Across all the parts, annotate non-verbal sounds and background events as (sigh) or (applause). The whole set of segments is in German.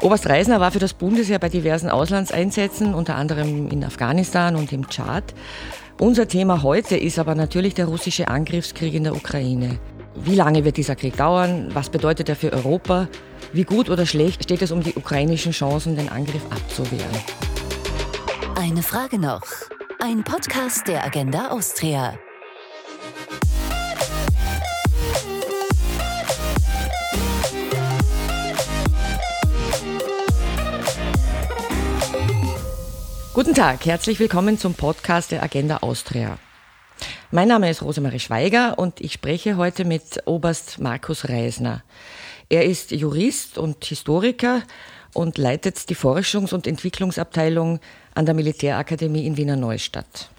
Oberst Reisner war für das Bundesheer bei diversen Auslandseinsätzen, unter anderem in Afghanistan und im Tschad. Unser Thema heute ist aber natürlich der russische Angriffskrieg in der Ukraine. Wie lange wird dieser Krieg dauern? Was bedeutet er für Europa? Wie gut oder schlecht steht es um die ukrainischen Chancen, den Angriff abzuwehren? Eine Frage noch. Ein Podcast der Agenda Austria. Guten Tag, herzlich willkommen zum Podcast der Agenda Austria. Mein Name ist Rosemarie Schweiger und ich spreche heute mit Oberst Markus Reisner. Er ist Jurist und Historiker und leitet die Forschungs- und Entwicklungsabteilung an der Militärakademie in Wiener Neustadt.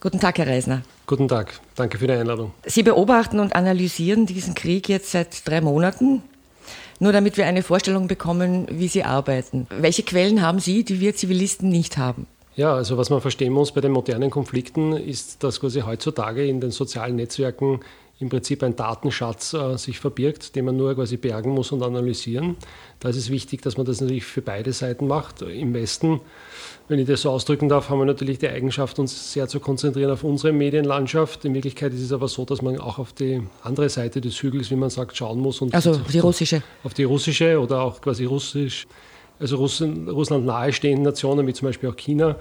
Guten Tag, Herr Reisner. Guten Tag, danke für die Einladung. Sie beobachten und analysieren diesen Krieg jetzt seit drei Monaten. Nur damit wir eine Vorstellung bekommen, wie Sie arbeiten. Welche Quellen haben Sie, die wir Zivilisten nicht haben? Ja, also was man verstehen muss bei den modernen Konflikten ist, dass quasi heutzutage in den sozialen Netzwerken im Prinzip ein Datenschatz äh, sich verbirgt, den man nur quasi bergen muss und analysieren. Da ist es wichtig, dass man das natürlich für beide Seiten macht. Im Westen, wenn ich das so ausdrücken darf, haben wir natürlich die Eigenschaft, uns sehr zu konzentrieren auf unsere Medienlandschaft. In Wirklichkeit ist es aber so, dass man auch auf die andere Seite des Hügels, wie man sagt, schauen muss. Und also die russische. Auf die russische oder auch quasi russisch also Russland nahestehenden Nationen, wie zum Beispiel auch China,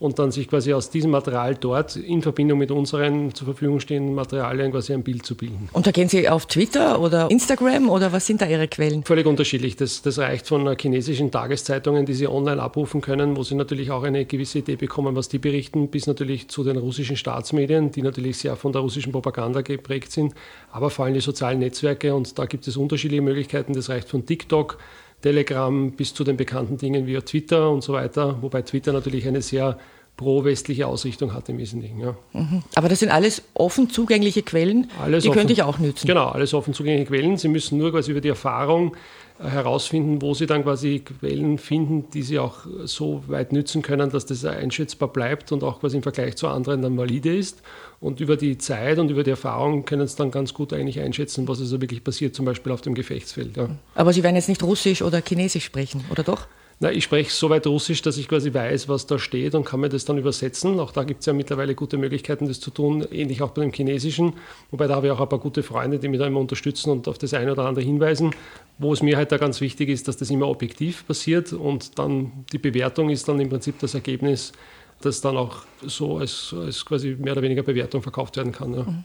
und dann sich quasi aus diesem Material dort in Verbindung mit unseren zur Verfügung stehenden Materialien quasi ein Bild zu bilden. Und da gehen Sie auf Twitter oder Instagram oder was sind da Ihre Quellen? Völlig unterschiedlich. Das, das reicht von chinesischen Tageszeitungen, die Sie online abrufen können, wo Sie natürlich auch eine gewisse Idee bekommen, was die berichten, bis natürlich zu den russischen Staatsmedien, die natürlich sehr von der russischen Propaganda geprägt sind, aber vor allem die sozialen Netzwerke und da gibt es unterschiedliche Möglichkeiten. Das reicht von TikTok Telegram bis zu den bekannten Dingen wie Twitter und so weiter, wobei Twitter natürlich eine sehr pro-westliche Ausrichtung hat im Wesentlichen. Ja. Mhm. Aber das sind alles offen zugängliche Quellen, alles die offen, könnte ich auch nützen. Genau, alles offen zugängliche Quellen. Sie müssen nur quasi über die Erfahrung herausfinden, wo sie dann quasi Quellen finden, die sie auch so weit nützen können, dass das einschätzbar bleibt und auch quasi im Vergleich zu anderen dann valide ist. Und über die Zeit und über die Erfahrung können sie dann ganz gut eigentlich einschätzen, was also wirklich passiert, zum Beispiel auf dem Gefechtsfeld. Ja. Aber Sie werden jetzt nicht Russisch oder Chinesisch sprechen, oder doch? Na, ich spreche so weit Russisch, dass ich quasi weiß, was da steht und kann mir das dann übersetzen. Auch da gibt es ja mittlerweile gute Möglichkeiten, das zu tun, ähnlich auch bei dem Chinesischen. Wobei da habe ich auch ein paar gute Freunde, die mich da immer unterstützen und auf das eine oder andere hinweisen. Wo es mir halt da ganz wichtig ist, dass das immer objektiv passiert und dann die Bewertung ist dann im Prinzip das Ergebnis, das dann auch so als, als quasi mehr oder weniger Bewertung verkauft werden kann. Ja. Mhm.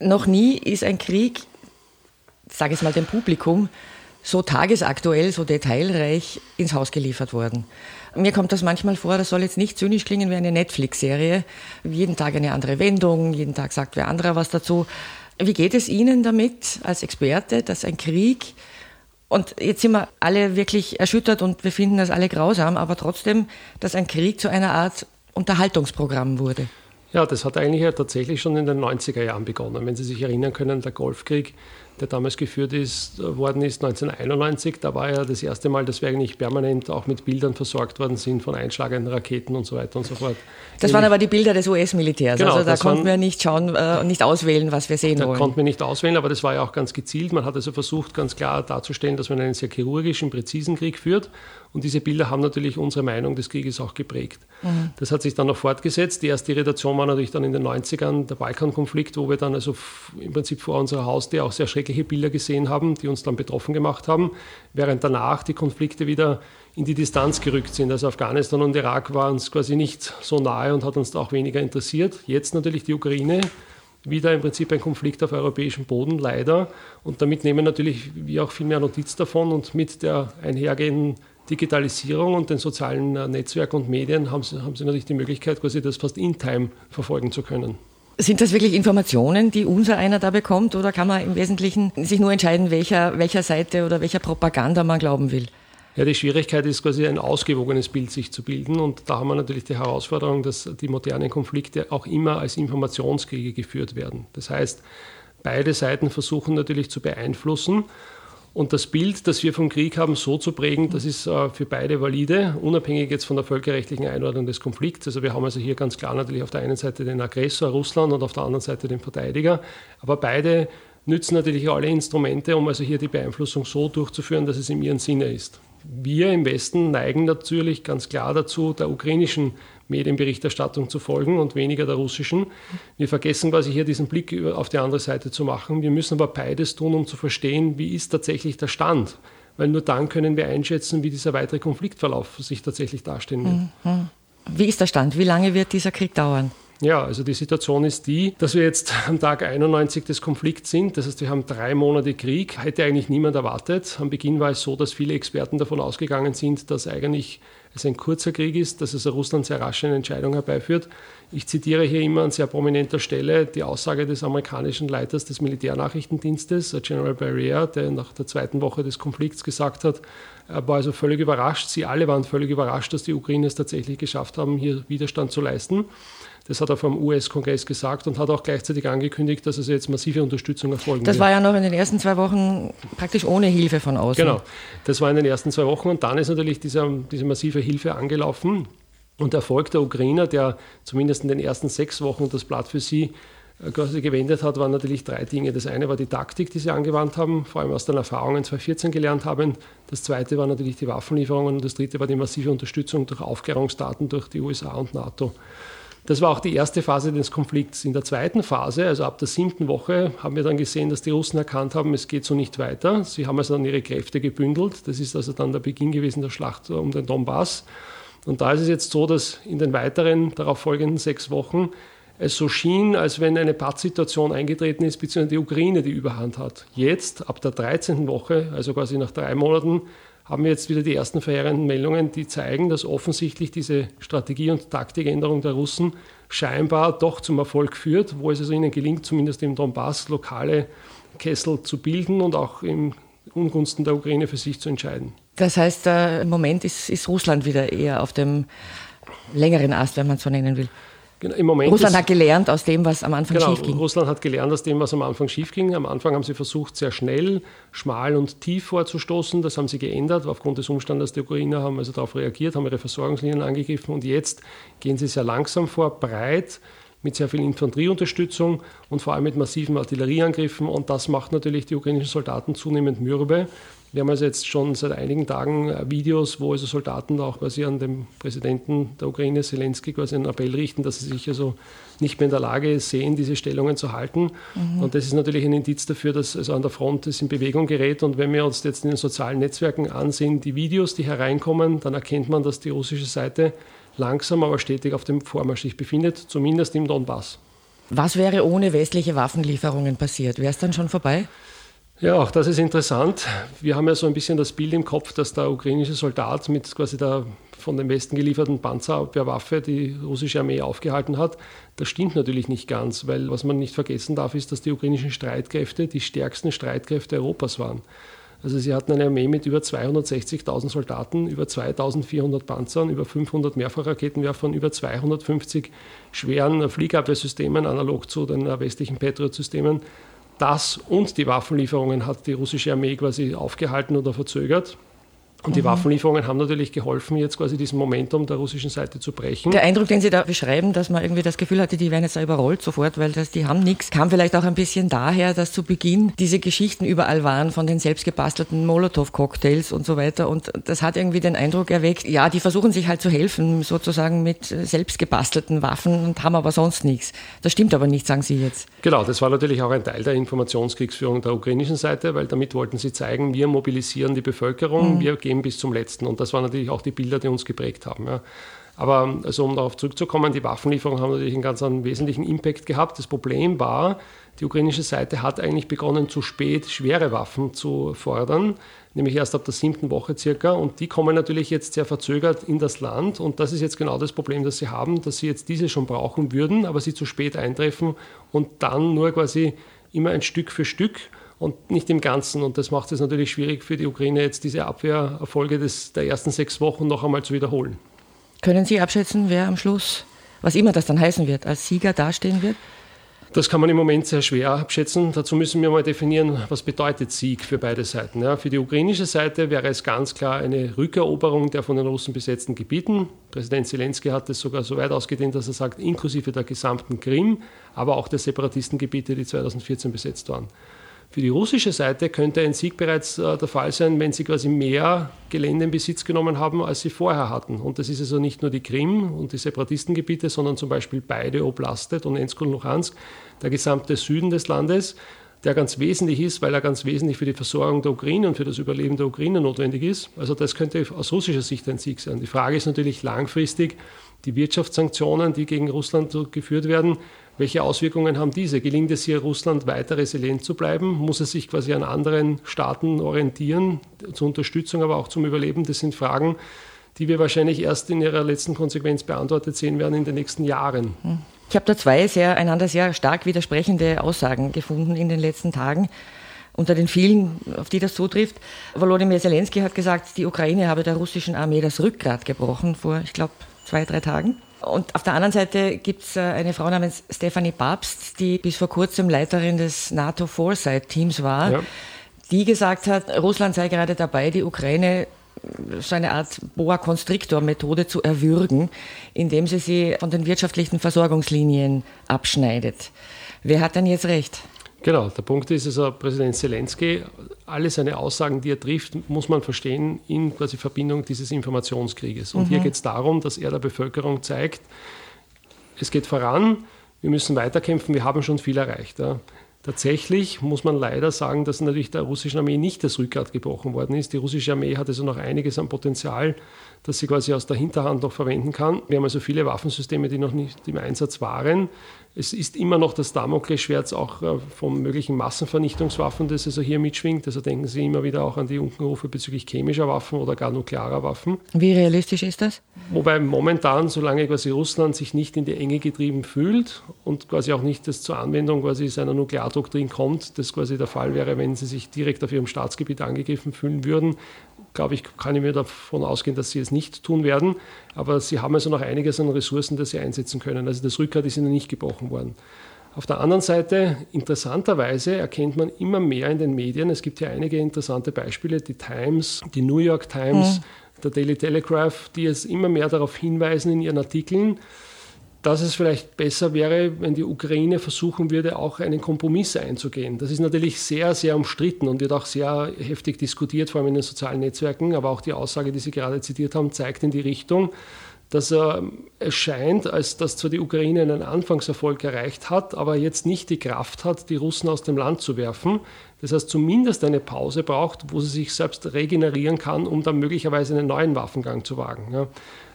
Noch nie ist ein Krieg, sage ich mal dem Publikum, so tagesaktuell, so detailreich ins Haus geliefert worden. Mir kommt das manchmal vor, das soll jetzt nicht zynisch klingen wie eine Netflix-Serie. Jeden Tag eine andere Wendung, jeden Tag sagt wer anderer was dazu. Wie geht es Ihnen damit als Experte, dass ein Krieg, und jetzt sind wir alle wirklich erschüttert und wir finden das alle grausam, aber trotzdem, dass ein Krieg zu einer Art Unterhaltungsprogramm wurde? Ja, das hat eigentlich ja tatsächlich schon in den 90er Jahren begonnen. Wenn Sie sich erinnern können, der Golfkrieg der damals geführt ist, worden ist 1991. Da war ja das erste Mal, dass wir eigentlich permanent auch mit Bildern versorgt worden sind von einschlagenden Raketen und so weiter und so fort. Das waren aber die Bilder des US-Militärs. Genau, also da konnten waren, wir nicht schauen äh, und nicht auswählen, was wir sehen da wollen. Da konnten wir nicht auswählen, aber das war ja auch ganz gezielt. Man hat also versucht, ganz klar darzustellen, dass man einen sehr chirurgischen, präzisen Krieg führt. Und diese Bilder haben natürlich unsere Meinung des Krieges auch geprägt. Mhm. Das hat sich dann noch fortgesetzt. Die erste Irritation war natürlich dann in den 90ern der Balkankonflikt, wo wir dann also im Prinzip vor unserer Haustür auch sehr schreckliche Bilder gesehen haben, die uns dann betroffen gemacht haben, während danach die Konflikte wieder in die Distanz gerückt sind. Also Afghanistan und Irak waren uns quasi nicht so nahe und hat uns auch weniger interessiert. Jetzt natürlich die Ukraine, wieder im Prinzip ein Konflikt auf europäischem Boden, leider. Und damit nehmen natürlich wir auch viel mehr Notiz davon und mit der einhergehenden Digitalisierung und den sozialen äh, Netzwerken und Medien haben sie, haben sie natürlich die Möglichkeit, quasi das fast in Time verfolgen zu können. Sind das wirklich Informationen, die unser einer da bekommt, oder kann man im Wesentlichen sich nur entscheiden, welcher, welcher Seite oder welcher Propaganda man glauben will? Ja, die Schwierigkeit ist quasi ein ausgewogenes Bild sich zu bilden und da haben wir natürlich die Herausforderung, dass die modernen Konflikte auch immer als Informationskriege geführt werden. Das heißt, beide Seiten versuchen natürlich zu beeinflussen und das Bild, das wir vom Krieg haben, so zu prägen, das ist äh, für beide valide, unabhängig jetzt von der völkerrechtlichen Einordnung des Konflikts. Also wir haben also hier ganz klar natürlich auf der einen Seite den Aggressor Russland und auf der anderen Seite den Verteidiger. Aber beide nützen natürlich alle Instrumente, um also hier die Beeinflussung so durchzuführen, dass es in ihrem Sinne ist. wir im Westen neigen natürlich ganz klar dazu, der ukrainischen Medienberichterstattung zu folgen und weniger der russischen. Wir vergessen quasi hier diesen Blick auf die andere Seite zu machen. Wir müssen aber beides tun, um zu verstehen, wie ist tatsächlich der Stand. Weil nur dann können wir einschätzen, wie dieser weitere Konfliktverlauf sich tatsächlich darstellen wird. Wie ist der Stand? Wie lange wird dieser Krieg dauern? Ja, also die Situation ist die, dass wir jetzt am Tag 91 des Konflikts sind. Das heißt, wir haben drei Monate Krieg. Hätte eigentlich niemand erwartet. Am Beginn war es so, dass viele Experten davon ausgegangen sind, dass eigentlich es ein kurzer Krieg ist, dass also Russland sehr rasch eine Entscheidung herbeiführt. Ich zitiere hier immer an sehr prominenter Stelle die Aussage des amerikanischen Leiters des Militärnachrichtendienstes, General Barrier, der nach der zweiten Woche des Konflikts gesagt hat, er war also völlig überrascht, sie alle waren völlig überrascht, dass die Ukrainer es tatsächlich geschafft haben, hier Widerstand zu leisten. Das hat er vom US-Kongress gesagt und hat auch gleichzeitig angekündigt, dass es jetzt massive Unterstützung erfolgen das wird. Das war ja noch in den ersten zwei Wochen praktisch ohne Hilfe von außen. Genau, das war in den ersten zwei Wochen und dann ist natürlich dieser, diese massive Hilfe angelaufen. Und der Erfolg der Ukrainer, der zumindest in den ersten sechs Wochen das Blatt für sie äh, quasi gewendet hat, waren natürlich drei Dinge. Das eine war die Taktik, die sie angewandt haben, vor allem aus den Erfahrungen 2014 gelernt haben. Das zweite war natürlich die Waffenlieferungen und das dritte war die massive Unterstützung durch Aufklärungsdaten durch die USA und NATO. Das war auch die erste Phase des Konflikts. In der zweiten Phase, also ab der siebten Woche, haben wir dann gesehen, dass die Russen erkannt haben, es geht so nicht weiter. Sie haben also dann ihre Kräfte gebündelt. Das ist also dann der Beginn gewesen der Schlacht um den Donbass. Und da ist es jetzt so, dass in den weiteren darauf folgenden sechs Wochen es so schien, als wenn eine Pattsituation eingetreten ist, beziehungsweise die Ukraine die Überhand hat. Jetzt, ab der 13. Woche, also quasi nach drei Monaten, haben wir jetzt wieder die ersten verheerenden Meldungen, die zeigen, dass offensichtlich diese Strategie- und Taktikänderung der Russen scheinbar doch zum Erfolg führt, wo es also ihnen gelingt, zumindest im Donbass lokale Kessel zu bilden und auch im Ungunsten der Ukraine für sich zu entscheiden. Das heißt, äh, im Moment ist, ist Russland wieder eher auf dem längeren Ast, wenn man es so nennen will. Genau, Im Moment Russland ist, hat gelernt aus dem, was am Anfang genau, schief ging. Russland hat gelernt aus dem, was am Anfang schief ging. Am Anfang haben sie versucht, sehr schnell, schmal und tief vorzustoßen. Das haben sie geändert. Aufgrund des Umstandes, die Ukrainer haben also darauf reagiert, haben ihre Versorgungslinien angegriffen und jetzt gehen sie sehr langsam vor, breit mit sehr viel Infanterieunterstützung und vor allem mit massiven Artillerieangriffen. Und das macht natürlich die ukrainischen Soldaten zunehmend mürbe. Wir haben also jetzt schon seit einigen Tagen äh, Videos, wo also Soldaten auch quasi an den Präsidenten der Ukraine, Zelensky, quasi einen Appell richten, dass sie sich also nicht mehr in der Lage sehen, diese Stellungen zu halten. Mhm. Und das ist natürlich ein Indiz dafür, dass also an der Front es in Bewegung gerät. Und wenn wir uns jetzt in den sozialen Netzwerken ansehen, die Videos, die hereinkommen, dann erkennt man, dass die russische Seite langsam, aber stetig auf dem Vormarsch sich befindet, zumindest im Donbass. Was wäre ohne westliche Waffenlieferungen passiert? Wäre es dann schon vorbei? Ja, auch das ist interessant. Wir haben ja so ein bisschen das Bild im Kopf, dass der ukrainische Soldat mit quasi der von dem Westen gelieferten Panzerabwehrwaffe die russische Armee aufgehalten hat. Das stimmt natürlich nicht ganz, weil was man nicht vergessen darf, ist, dass die ukrainischen Streitkräfte die stärksten Streitkräfte Europas waren. Also sie hatten eine Armee mit über 260.000 Soldaten, über 2.400 Panzern, über 500 Mehrfachraketenwerfern, über 250 schweren Fliegabwehrsystemen, analog zu den westlichen Patriot-Systemen das und die Waffenlieferungen hat die russische Armee quasi aufgehalten oder verzögert. Und die mhm. Waffenlieferungen haben natürlich geholfen, jetzt quasi diesen Momentum der russischen Seite zu brechen. Der Eindruck, den Sie da beschreiben, dass man irgendwie das Gefühl hatte, die werden jetzt da überrollt sofort, weil das, die haben nichts, kam vielleicht auch ein bisschen daher, dass zu Beginn diese Geschichten überall waren von den selbstgebastelten Molotow-Cocktails und so weiter. Und das hat irgendwie den Eindruck erweckt, ja, die versuchen sich halt zu helfen, sozusagen mit selbstgebastelten Waffen und haben aber sonst nichts. Das stimmt aber nicht, sagen Sie jetzt. Genau, das war natürlich auch ein Teil der Informationskriegsführung der ukrainischen Seite, weil damit wollten sie zeigen, wir mobilisieren die Bevölkerung, mhm. wir gehen bis zum letzten. Und das waren natürlich auch die Bilder, die uns geprägt haben. Ja. Aber also um darauf zurückzukommen, die Waffenlieferungen haben natürlich einen ganz einen wesentlichen Impact gehabt. Das Problem war, die ukrainische Seite hat eigentlich begonnen, zu spät schwere Waffen zu fordern, nämlich erst ab der siebten Woche circa. Und die kommen natürlich jetzt sehr verzögert in das Land. Und das ist jetzt genau das Problem, das sie haben, dass sie jetzt diese schon brauchen würden, aber sie zu spät eintreffen und dann nur quasi immer ein Stück für Stück und nicht im Ganzen. Und das macht es natürlich schwierig für die Ukraine, jetzt diese Abwehrerfolge des, der ersten sechs Wochen noch einmal zu wiederholen. Können Sie abschätzen, wer am Schluss, was immer das dann heißen wird, als Sieger dastehen wird? Das kann man im Moment sehr schwer abschätzen. Dazu müssen wir mal definieren, was bedeutet Sieg für beide Seiten. Ja, für die ukrainische Seite wäre es ganz klar eine Rückeroberung der von den Russen besetzten Gebieten. Präsident Zelensky hat es sogar so weit ausgedehnt, dass er sagt, inklusive der gesamten Krim, aber auch der Separatistengebiete, die 2014 besetzt waren. Für die russische Seite könnte ein Sieg bereits äh, der Fall sein, wenn sie quasi mehr Gelände in Besitz genommen haben, als sie vorher hatten. Und das ist also nicht nur die Krim und die Separatistengebiete, sondern zum Beispiel beide Oblastet, Donetsk und Luhansk, der gesamte Süden des Landes, der ganz wesentlich ist, weil er ganz wesentlich für die Versorgung der Ukraine und für das Überleben der Ukraine notwendig ist. Also das könnte aus russischer Sicht ein Sieg sein. Die Frage ist natürlich langfristig, die Wirtschaftssanktionen, die gegen Russland geführt werden, welche Auswirkungen haben diese? Gelingt es hier Russland weiter resilient zu bleiben? Muss es sich quasi an anderen Staaten orientieren, zur Unterstützung, aber auch zum Überleben? Das sind Fragen, die wir wahrscheinlich erst in ihrer letzten Konsequenz beantwortet sehen werden in den nächsten Jahren. Ich habe da zwei sehr, einander sehr stark widersprechende Aussagen gefunden in den letzten Tagen. Unter den vielen, auf die das zutrifft, Volodymyr Zelensky hat gesagt, die Ukraine habe der russischen Armee das Rückgrat gebrochen vor, ich glaube, zwei, drei Tagen. Und auf der anderen Seite gibt es äh, eine Frau namens Stephanie Babst, die bis vor kurzem Leiterin des NATO Foresight-Teams war, ja. die gesagt hat, Russland sei gerade dabei, die Ukraine so eine Art Boa Constrictor-Methode zu erwürgen, indem sie sie von den wirtschaftlichen Versorgungslinien abschneidet. Wer hat denn jetzt recht? Genau, der Punkt ist also, Präsident Zelensky, alle seine Aussagen, die er trifft, muss man verstehen in quasi Verbindung dieses Informationskrieges. Und mhm. hier geht es darum, dass er der Bevölkerung zeigt, es geht voran, wir müssen weiterkämpfen, wir haben schon viel erreicht. Ja. Tatsächlich muss man leider sagen, dass natürlich der russischen Armee nicht das Rückgrat gebrochen worden ist. Die russische Armee hat also noch einiges an Potenzial, das sie quasi aus der Hinterhand noch verwenden kann. Wir haben also viele Waffensysteme, die noch nicht im Einsatz waren. Es ist immer noch das Damoklesschwert auch äh, von möglichen Massenvernichtungswaffen, das also hier mitschwingt. Also denken Sie immer wieder auch an die Unkenrufe bezüglich chemischer Waffen oder gar nuklearer Waffen. Wie realistisch ist das? Wobei momentan, solange quasi Russland sich nicht in die Enge getrieben fühlt und quasi auch nicht das zur Anwendung quasi seiner Nukleardoktrin kommt, das quasi der Fall wäre, wenn sie sich direkt auf ihrem Staatsgebiet angegriffen fühlen würden, glaube ich, kann ich mir davon ausgehen, dass sie es nicht tun werden. Aber sie haben also noch einiges an Ressourcen, das sie einsetzen können. Also das Rückgrat ist ihnen nicht gebrochen worden. Auf der anderen Seite, interessanterweise, erkennt man immer mehr in den Medien, es gibt ja einige interessante Beispiele, die Times, die New York Times, mhm. der Daily Telegraph, die es immer mehr darauf hinweisen in ihren Artikeln, dass es vielleicht besser wäre, wenn die Ukraine versuchen würde, auch einen Kompromiss einzugehen. Das ist natürlich sehr, sehr umstritten und wird auch sehr heftig diskutiert, vor allem in den sozialen Netzwerken. Aber auch die Aussage, die Sie gerade zitiert haben, zeigt in die Richtung, dass äh, es scheint, als dass zwar die Ukraine einen Anfangserfolg erreicht hat, aber jetzt nicht die Kraft hat, die Russen aus dem Land zu werfen. Das heißt, zumindest eine Pause braucht, wo sie sich selbst regenerieren kann, um dann möglicherweise einen neuen Waffengang zu wagen. Ja.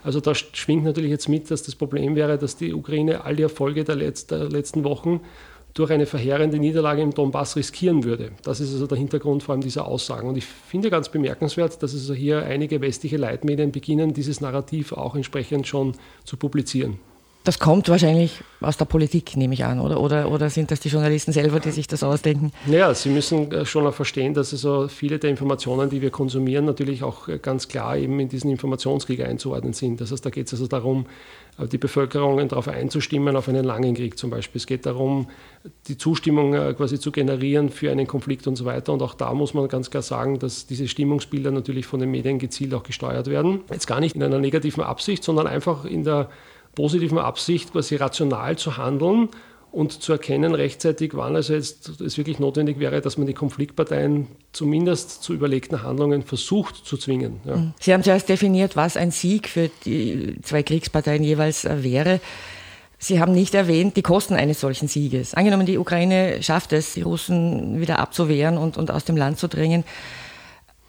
Also da schwingt natürlich jetzt mit, dass das Problem wäre, dass die Ukraine all die Erfolge der, Letz der letzten Wochen durch eine verheerende Niederlage im Donbass riskieren würde. Das ist also der Hintergrund vor allem dieser Aussagen. Und ich finde ganz bemerkenswert, dass also hier einige westliche Leitmedien beginnen, dieses Narrativ auch entsprechend schon zu publizieren. Das kommt wahrscheinlich aus der Politik, nehme ich an, oder? Oder, oder sind das die Journalisten selber, die sich das ausdenken? Naja, Sie müssen äh, schon auch verstehen, dass also viele der Informationen, die wir konsumieren, natürlich auch äh, ganz klar eben in diesen Informationskrieg einzuordnen sind. Das heißt, da geht es also darum, die Bevölkerung darauf einzustimmen, auf einen langen Krieg zum Beispiel. Es geht darum, die Zustimmung quasi zu generieren für einen Konflikt und so weiter. Und auch da muss man ganz klar sagen, dass diese Stimmungsbilder natürlich von den Medien gezielt auch gesteuert werden. Jetzt gar nicht in einer negativen Absicht, sondern einfach in der positiven Absicht, quasi rational zu handeln und zu erkennen rechtzeitig, wann also jetzt es wirklich notwendig wäre, dass man die Konfliktparteien zumindest zu überlegten Handlungen versucht zu zwingen. Ja. Mhm. Sie haben zuerst definiert, was ein Sieg für die zwei Kriegsparteien jeweils äh, wäre. Sie haben nicht erwähnt die Kosten eines solchen Sieges. Angenommen, die Ukraine schafft es, die Russen wieder abzuwehren und, und aus dem Land zu drängen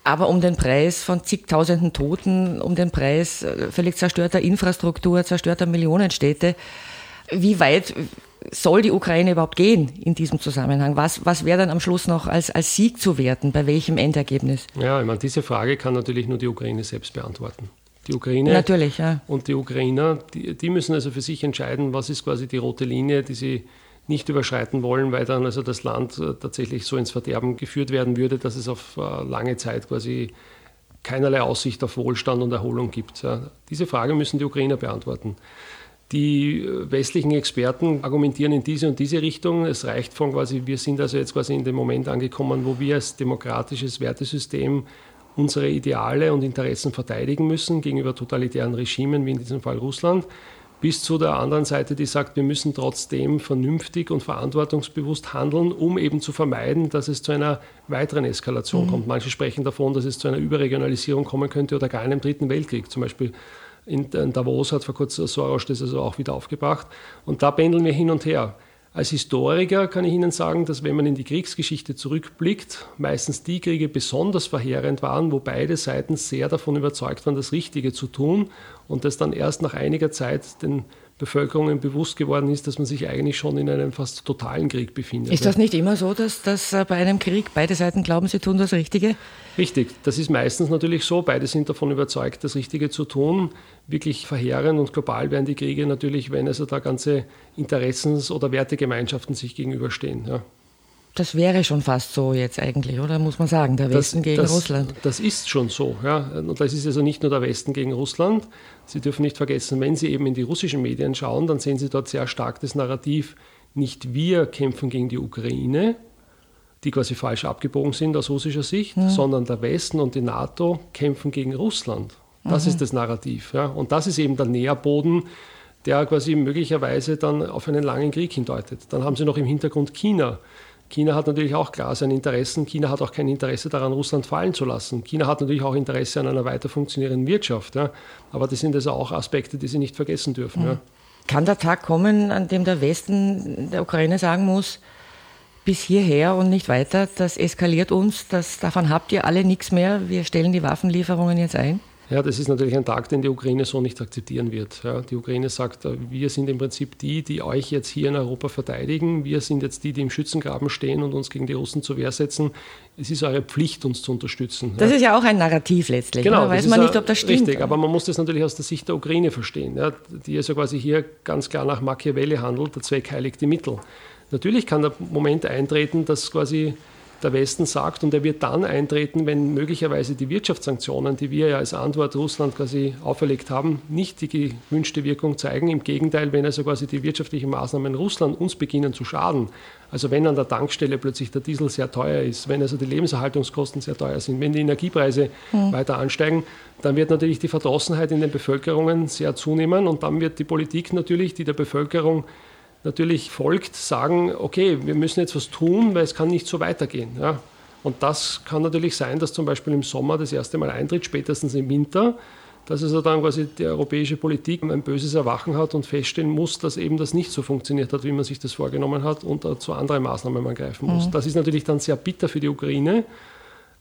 aber um den Preis von zigtausenden Toten, um den Preis äh, völlig zerstörter Infrastruktur, zerstörter Millionenstädte. Wie weit soll die Ukraine überhaupt gehen in diesem Zusammenhang? Was, was wäre dann am Schluss noch als, als Sieg zu werten? Bei welchem Endergebnis? Ja, ich meine, diese Frage kann natürlich nur die Ukraine selbst beantworten. Die Ukraine natürlich, ja. und die Ukrainer, die, die müssen also für sich entscheiden, was ist quasi die rote Linie, die sie nicht überschreiten wollen, weil dann also das Land äh, tatsächlich so ins Verderben geführt werden würde, dass es auf äh, lange Zeit quasi keinerlei Aussicht auf Wohlstand und Erholung gibt. Diese Frage müssen die Ukrainer beantworten. Die äh, westlichen Experten argumentieren in diese und diese Richtung. Es reicht von quasi, wir sind also jetzt quasi in dem Moment angekommen, wo wir als demokratisches Wertesystem unsere Ideale und Interessen verteidigen müssen gegenüber totalitären Regimen wie in diesem Fall Russland bis zu der anderen Seite, die sagt, wir müssen trotzdem vernünftig und verantwortungsbewusst handeln, um eben zu vermeiden, dass es zu einer weiteren Eskalation mhm. kommt. Manche sprechen davon, dass es zu einer Überregionalisierung kommen könnte oder gar einem dritten Weltkrieg. Zum Beispiel in Davos hat vor kurzem Soros das also auch wieder aufgebracht. Und da pendeln wir hin und her. Als Historiker kann ich Ihnen sagen, dass wenn man in die Kriegsgeschichte zurückblickt, meistens die Kriege besonders verheerend waren, wo beide Seiten sehr davon überzeugt waren, das Richtige zu tun und das dann erst nach einiger Zeit den Bevölkerungen bewusst geworden ist, dass man sich eigentlich schon in einem fast totalen Krieg befindet. Ist das nicht immer so, dass, dass äh, bei einem Krieg beide Seiten glauben, sie tun das Richtige? Richtig, das ist meistens natürlich so. Beide sind davon überzeugt, das Richtige zu tun. Wirklich verheerend und global werden die Kriege natürlich, wenn also da ganze Interessens- oder Wertegemeinschaften sich gegenüberstehen. Ja. Das wäre schon fast so jetzt eigentlich, oder muss man sagen, der Westen das, gegen das, Russland. Das ist schon so, ja. Und das ist also nicht nur der Westen gegen Russland. Sie dürfen nicht vergessen, wenn Sie eben in die russischen Medien schauen, dann sehen Sie dort sehr stark das Narrativ, nicht wir kämpfen gegen die Ukraine, die quasi falsch abgebogen sind aus russischer Sicht, mhm. sondern der Westen und die NATO kämpfen gegen Russland. Das mhm. ist das Narrativ. Ja. Und das ist eben der Nährboden, der quasi möglicherweise dann auf einen langen Krieg hindeutet. Dann haben Sie noch im Hintergrund China China hat natürlich auch klar seine Interessen. China hat auch kein Interesse daran, Russland fallen zu lassen. China hat natürlich auch Interesse an einer weiter funktionierenden Wirtschaft. Ja. Aber das sind also auch Aspekte, die Sie nicht vergessen dürfen. Mhm. Ja. Kann der Tag kommen, an dem der Westen der Ukraine sagen muss, bis hierher und nicht weiter, das eskaliert uns, das, davon habt ihr alle nichts mehr, wir stellen die Waffenlieferungen jetzt ein? Ja, das ist natürlich ein Tag, den die Ukraine so nicht akzeptieren wird. Ja, die Ukraine sagt, äh, wir sind im Prinzip die, die euch jetzt hier in Europa verteidigen. Wir sind jetzt die, die im Schützengraben stehen und uns gegen die Russen zur Wehr setzen. Es ist eure Pflicht, uns zu unterstützen. Das ja. ist ja auch ein Narrativ letztlich. Genau, da weiß man nicht, ob das stimmt. Richtig, aber man muss das natürlich aus der Sicht der Ukraine verstehen, ja, die also quasi hier ganz klar nach Machiavelli handelt, der Zweck heiligt die Mittel. Natürlich kann der Moment eintreten, dass quasi der Westen sagt. Und er wird dann eintreten, wenn möglicherweise die Wirtschaftssanktionen, die wir ja als Antwort Russland quasi auferlegt haben, nicht die gewünschte Wirkung zeigen. Im Gegenteil, wenn also quasi die wirtschaftlichen Maßnahmen Russland uns beginnen zu schaden. Also wenn an der Tankstelle plötzlich der Diesel sehr teuer ist, wenn also die Lebenserhaltungskosten sehr teuer sind, wenn die Energiepreise mhm. weiter ansteigen, dann wird natürlich die Verdrossenheit in den Bevölkerungen sehr zunehmen und dann wird die Politik natürlich, die der Bevölkerung natürlich folgt, sagen, okay, wir müssen jetzt was tun, weil es kann nicht so weitergehen. Ja. Und das kann natürlich sein, dass zum Beispiel im Sommer das erste Mal eintritt, spätestens im Winter, dass also dann quasi die europäische Politik ein böses Erwachen hat und feststellen muss, dass eben das nicht so funktioniert hat, wie man sich das vorgenommen hat und zu anderen Maßnahmen man greifen muss. Mhm. Das ist natürlich dann sehr bitter für die Ukraine,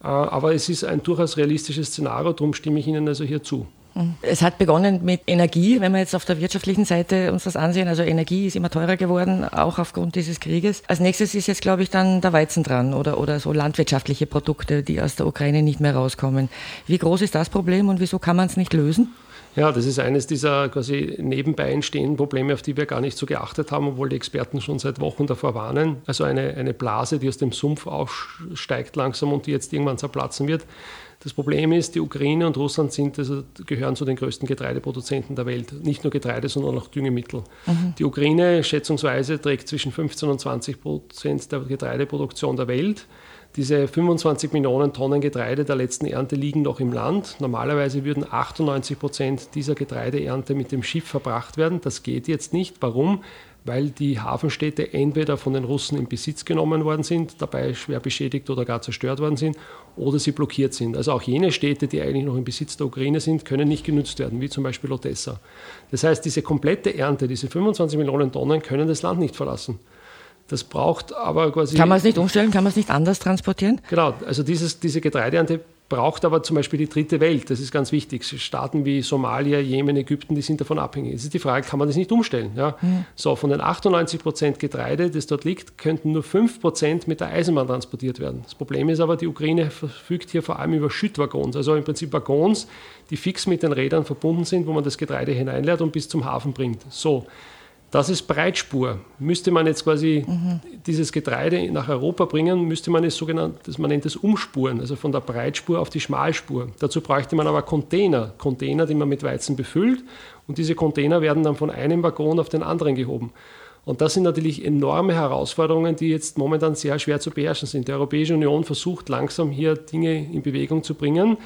äh, aber es ist ein durchaus realistisches Szenario, darum stimme ich Ihnen also hier zu. Es hat begonnen mit Energie, wenn wir jetzt auf der wirtschaftlichen Seite uns das ansehen. Also Energie ist immer teurer geworden, auch aufgrund dieses Krieges. Als nächstes ist jetzt, glaube ich, dann der Weizen dran oder, oder so landwirtschaftliche Produkte, die aus der Ukraine nicht mehr rauskommen. Wie groß ist das Problem und wieso kann man es nicht lösen? Ja, das ist eines dieser quasi nebenbei entstehenden Probleme, auf die wir gar nicht so geachtet haben, obwohl die Experten schon seit Wochen davor warnen. Also eine, eine Blase, die aus dem Sumpf aufsteigt langsam und die jetzt irgendwann zerplatzen wird. Das Problem ist, die Ukraine und Russland sind, also, gehören zu den größten Getreideproduzenten der Welt. Nicht nur Getreide, sondern auch Düngemittel. Mhm. Die Ukraine schätzungsweise trägt zwischen 15 und 20 Prozent der Getreideproduktion der Welt. Diese 25 Millionen Tonnen Getreide der letzten Ernte liegen noch im Land. Normalerweise würden 98 Prozent dieser Getreideernte mit dem Schiff verbracht werden. Das geht jetzt nicht. Warum? Weil die Hafenstädte entweder von den Russen in Besitz genommen worden sind, dabei schwer beschädigt oder gar zerstört worden sind, oder sie blockiert sind. Also auch jene Städte, die eigentlich noch im Besitz der Ukraine sind, können nicht genutzt werden, wie zum Beispiel Odessa. Das heißt, diese komplette Ernte, diese 25 Millionen Tonnen, können das Land nicht verlassen. Das braucht aber quasi. Kann man es nicht umstellen? Kann man es nicht anders transportieren? Genau, also dieses, diese Getreideernte braucht aber zum Beispiel die dritte Welt. Das ist ganz wichtig. Staaten wie Somalia, Jemen, Ägypten, die sind davon abhängig. Es ist die Frage, kann man das nicht umstellen? Ja? Mhm. So, von den 98 Prozent Getreide, das dort liegt, könnten nur 5 Prozent mit der Eisenbahn transportiert werden. Das Problem ist aber, die Ukraine verfügt hier vor allem über Schüttwaggons, also im Prinzip Waggons, die fix mit den Rädern verbunden sind, wo man das Getreide hineinleert und bis zum Hafen bringt. So, das ist Breitspur. Müsste man jetzt quasi mhm. dieses Getreide nach Europa bringen, müsste man es sogenannt, man nennt es Umspuren, also von der Breitspur auf die Schmalspur. Dazu bräuchte man aber Container, Container, die man mit Weizen befüllt und diese Container werden dann von einem Waggon auf den anderen gehoben. Und das sind natürlich enorme Herausforderungen, die jetzt momentan sehr schwer zu beherrschen sind. Die Europäische Union versucht langsam hier Dinge in Bewegung zu bringen.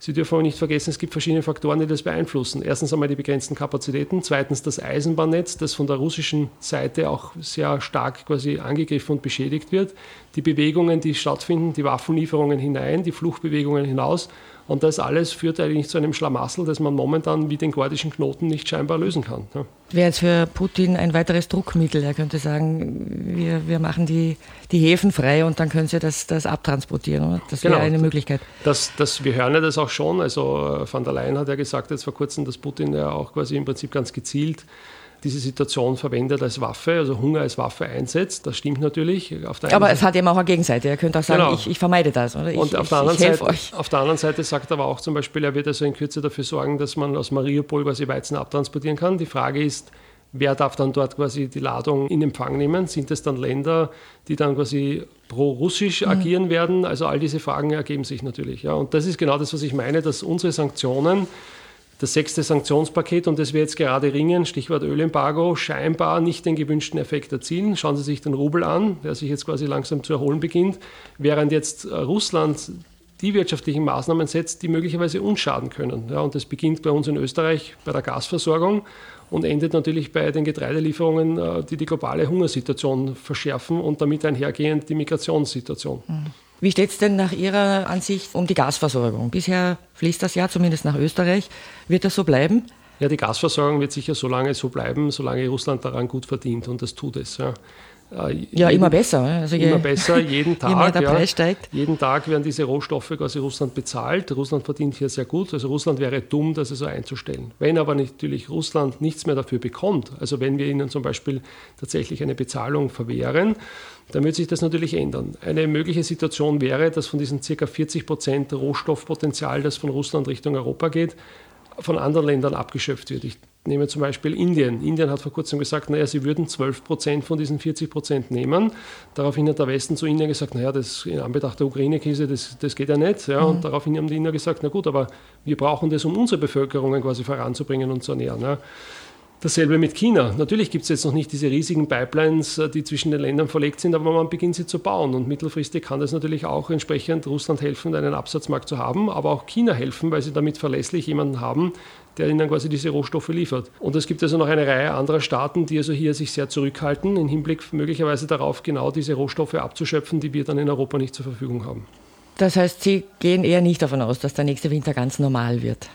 Sie dürfen aber nicht vergessen, es gibt verschiedene Faktoren, die das beeinflussen. Erstens einmal die begrenzten Kapazitäten, zweitens das Eisenbahnnetz, das von der russischen Seite auch sehr stark quasi angegriffen und beschädigt wird, die Bewegungen, die stattfinden, die Waffenlieferungen hinein, die Fluchtbewegungen hinaus und das alles führt eigentlich zu einem Schlamassel, das man momentan wie den gordischen Knoten nicht scheinbar lösen kann. Ja. Wäre jetzt für Putin ein weiteres Druckmittel. Er könnte sagen, wir, wir machen die, die Häfen frei und dann können sie das, das abtransportieren. Oder? Das wäre genau. eine Möglichkeit. Das, das, wir hören ja das auch schon. Also äh, van der Leyen hat ja gesagt jetzt vor kurzem, dass Putin ja auch quasi im Prinzip ganz gezielt diese Situation verwendet als Waffe, also Hunger als Waffe einsetzt. Das stimmt natürlich. aber es hat eben auch eine Gegenseite. Er könnte auch sagen, genau. ich, ich, vermeide das. Oder? Ich, Und auf, ich, der anderen Seite, euch. auf der anderen Seite sagt er aber auch zum Beispiel, er wird also in Kürze dafür sorgen, dass man aus Mariupol quasi Weizen abtransportieren kann. Die Frage ist, wer darf dann dort quasi die Ladung in Empfang nehmen? Sind es dann Länder, die dann quasi pro-russisch mhm. agieren werden? Also all diese Fragen ergeben sich natürlich. Ja. Und das ist genau das, was ich meine, dass unsere Sanktionen das sechste Sanktionspaket, um das wir jetzt gerade ringen, Stichwort Ölembargo, scheinbar nicht den gewünschten Effekt erzielen. Schauen Sie sich den Rubel an, der sich jetzt quasi langsam zu erholen beginnt, während jetzt äh, Russland die wirtschaftlichen Maßnahmen setzt, die möglicherweise uns schaden können. Ja, und das beginnt bei uns in Österreich bei der Gasversorgung und endet natürlich bei den Getreidelieferungen, äh, die die globale Hungersituation verschärfen und damit einhergehend die Migrationssituation. Mhm. Wie steht es denn nach Ihrer Ansicht um die Gasversorgung? Bisher fließt das ja zumindest nach Österreich. Wird das so bleiben? Ja, die Gasversorgung wird sicher so lange so bleiben, solange Russland daran gut verdient und das tut es. Ja. Ja, jeden, immer besser. Also immer je, besser, (laughs) jeden Tag. Der ja, Preis steigt. Jeden Tag werden diese Rohstoffe quasi Russland bezahlt. Russland verdient hier sehr gut. Also Russland wäre dumm, das so einzustellen. Wenn aber natürlich Russland nichts mehr dafür bekommt, also wenn wir ihnen zum Beispiel tatsächlich eine Bezahlung verwehren, dann wird sich das natürlich ändern. Eine mögliche Situation wäre, dass von diesen ca. 40 Prozent Rohstoffpotenzial, das von Russland Richtung Europa geht, von anderen Ländern abgeschöpft wird. Ich nehme zum Beispiel Indien. Indien hat vor kurzem gesagt, naja, sie würden 12 Prozent von diesen 40 Prozent nehmen. Daraufhin hat der Westen zu Indien gesagt, naja, das in Anbetracht der Ukraine-Krise, das, das geht ja nicht. Ja. Mhm. Und daraufhin haben die Inder gesagt, na gut, aber wir brauchen das, um unsere Bevölkerungen quasi voranzubringen und zu ernähren. Ja. Dasselbe mit China. Natürlich gibt es jetzt noch nicht diese riesigen Pipelines, äh, die zwischen den Ländern verlegt sind, aber man beginnt sie zu bauen. Und mittelfristig kann das natürlich auch entsprechend Russland helfen, einen Absatzmarkt zu haben, aber auch China helfen, weil sie damit verlässlich jemanden haben, der ihnen quasi diese Rohstoffe liefert. Und es gibt also noch eine Reihe anderer Staaten, die also hier sich sehr zurückhalten, im Hinblick möglicherweise darauf, genau diese Rohstoffe abzuschöpfen, die wir dann in Europa nicht zur Verfügung haben. Das heißt, Sie gehen eher nicht davon aus, dass der nächste Winter ganz normal wird?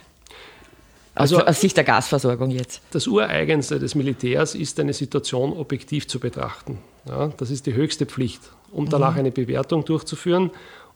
Also, aus Sicht der Gasversorgung jetzt. Das Ureigenste des Militärs ist, eine Situation objektiv zu betrachten. Ja, das ist die höchste Pflicht, um danach mhm. eine Bewertung durchzuführen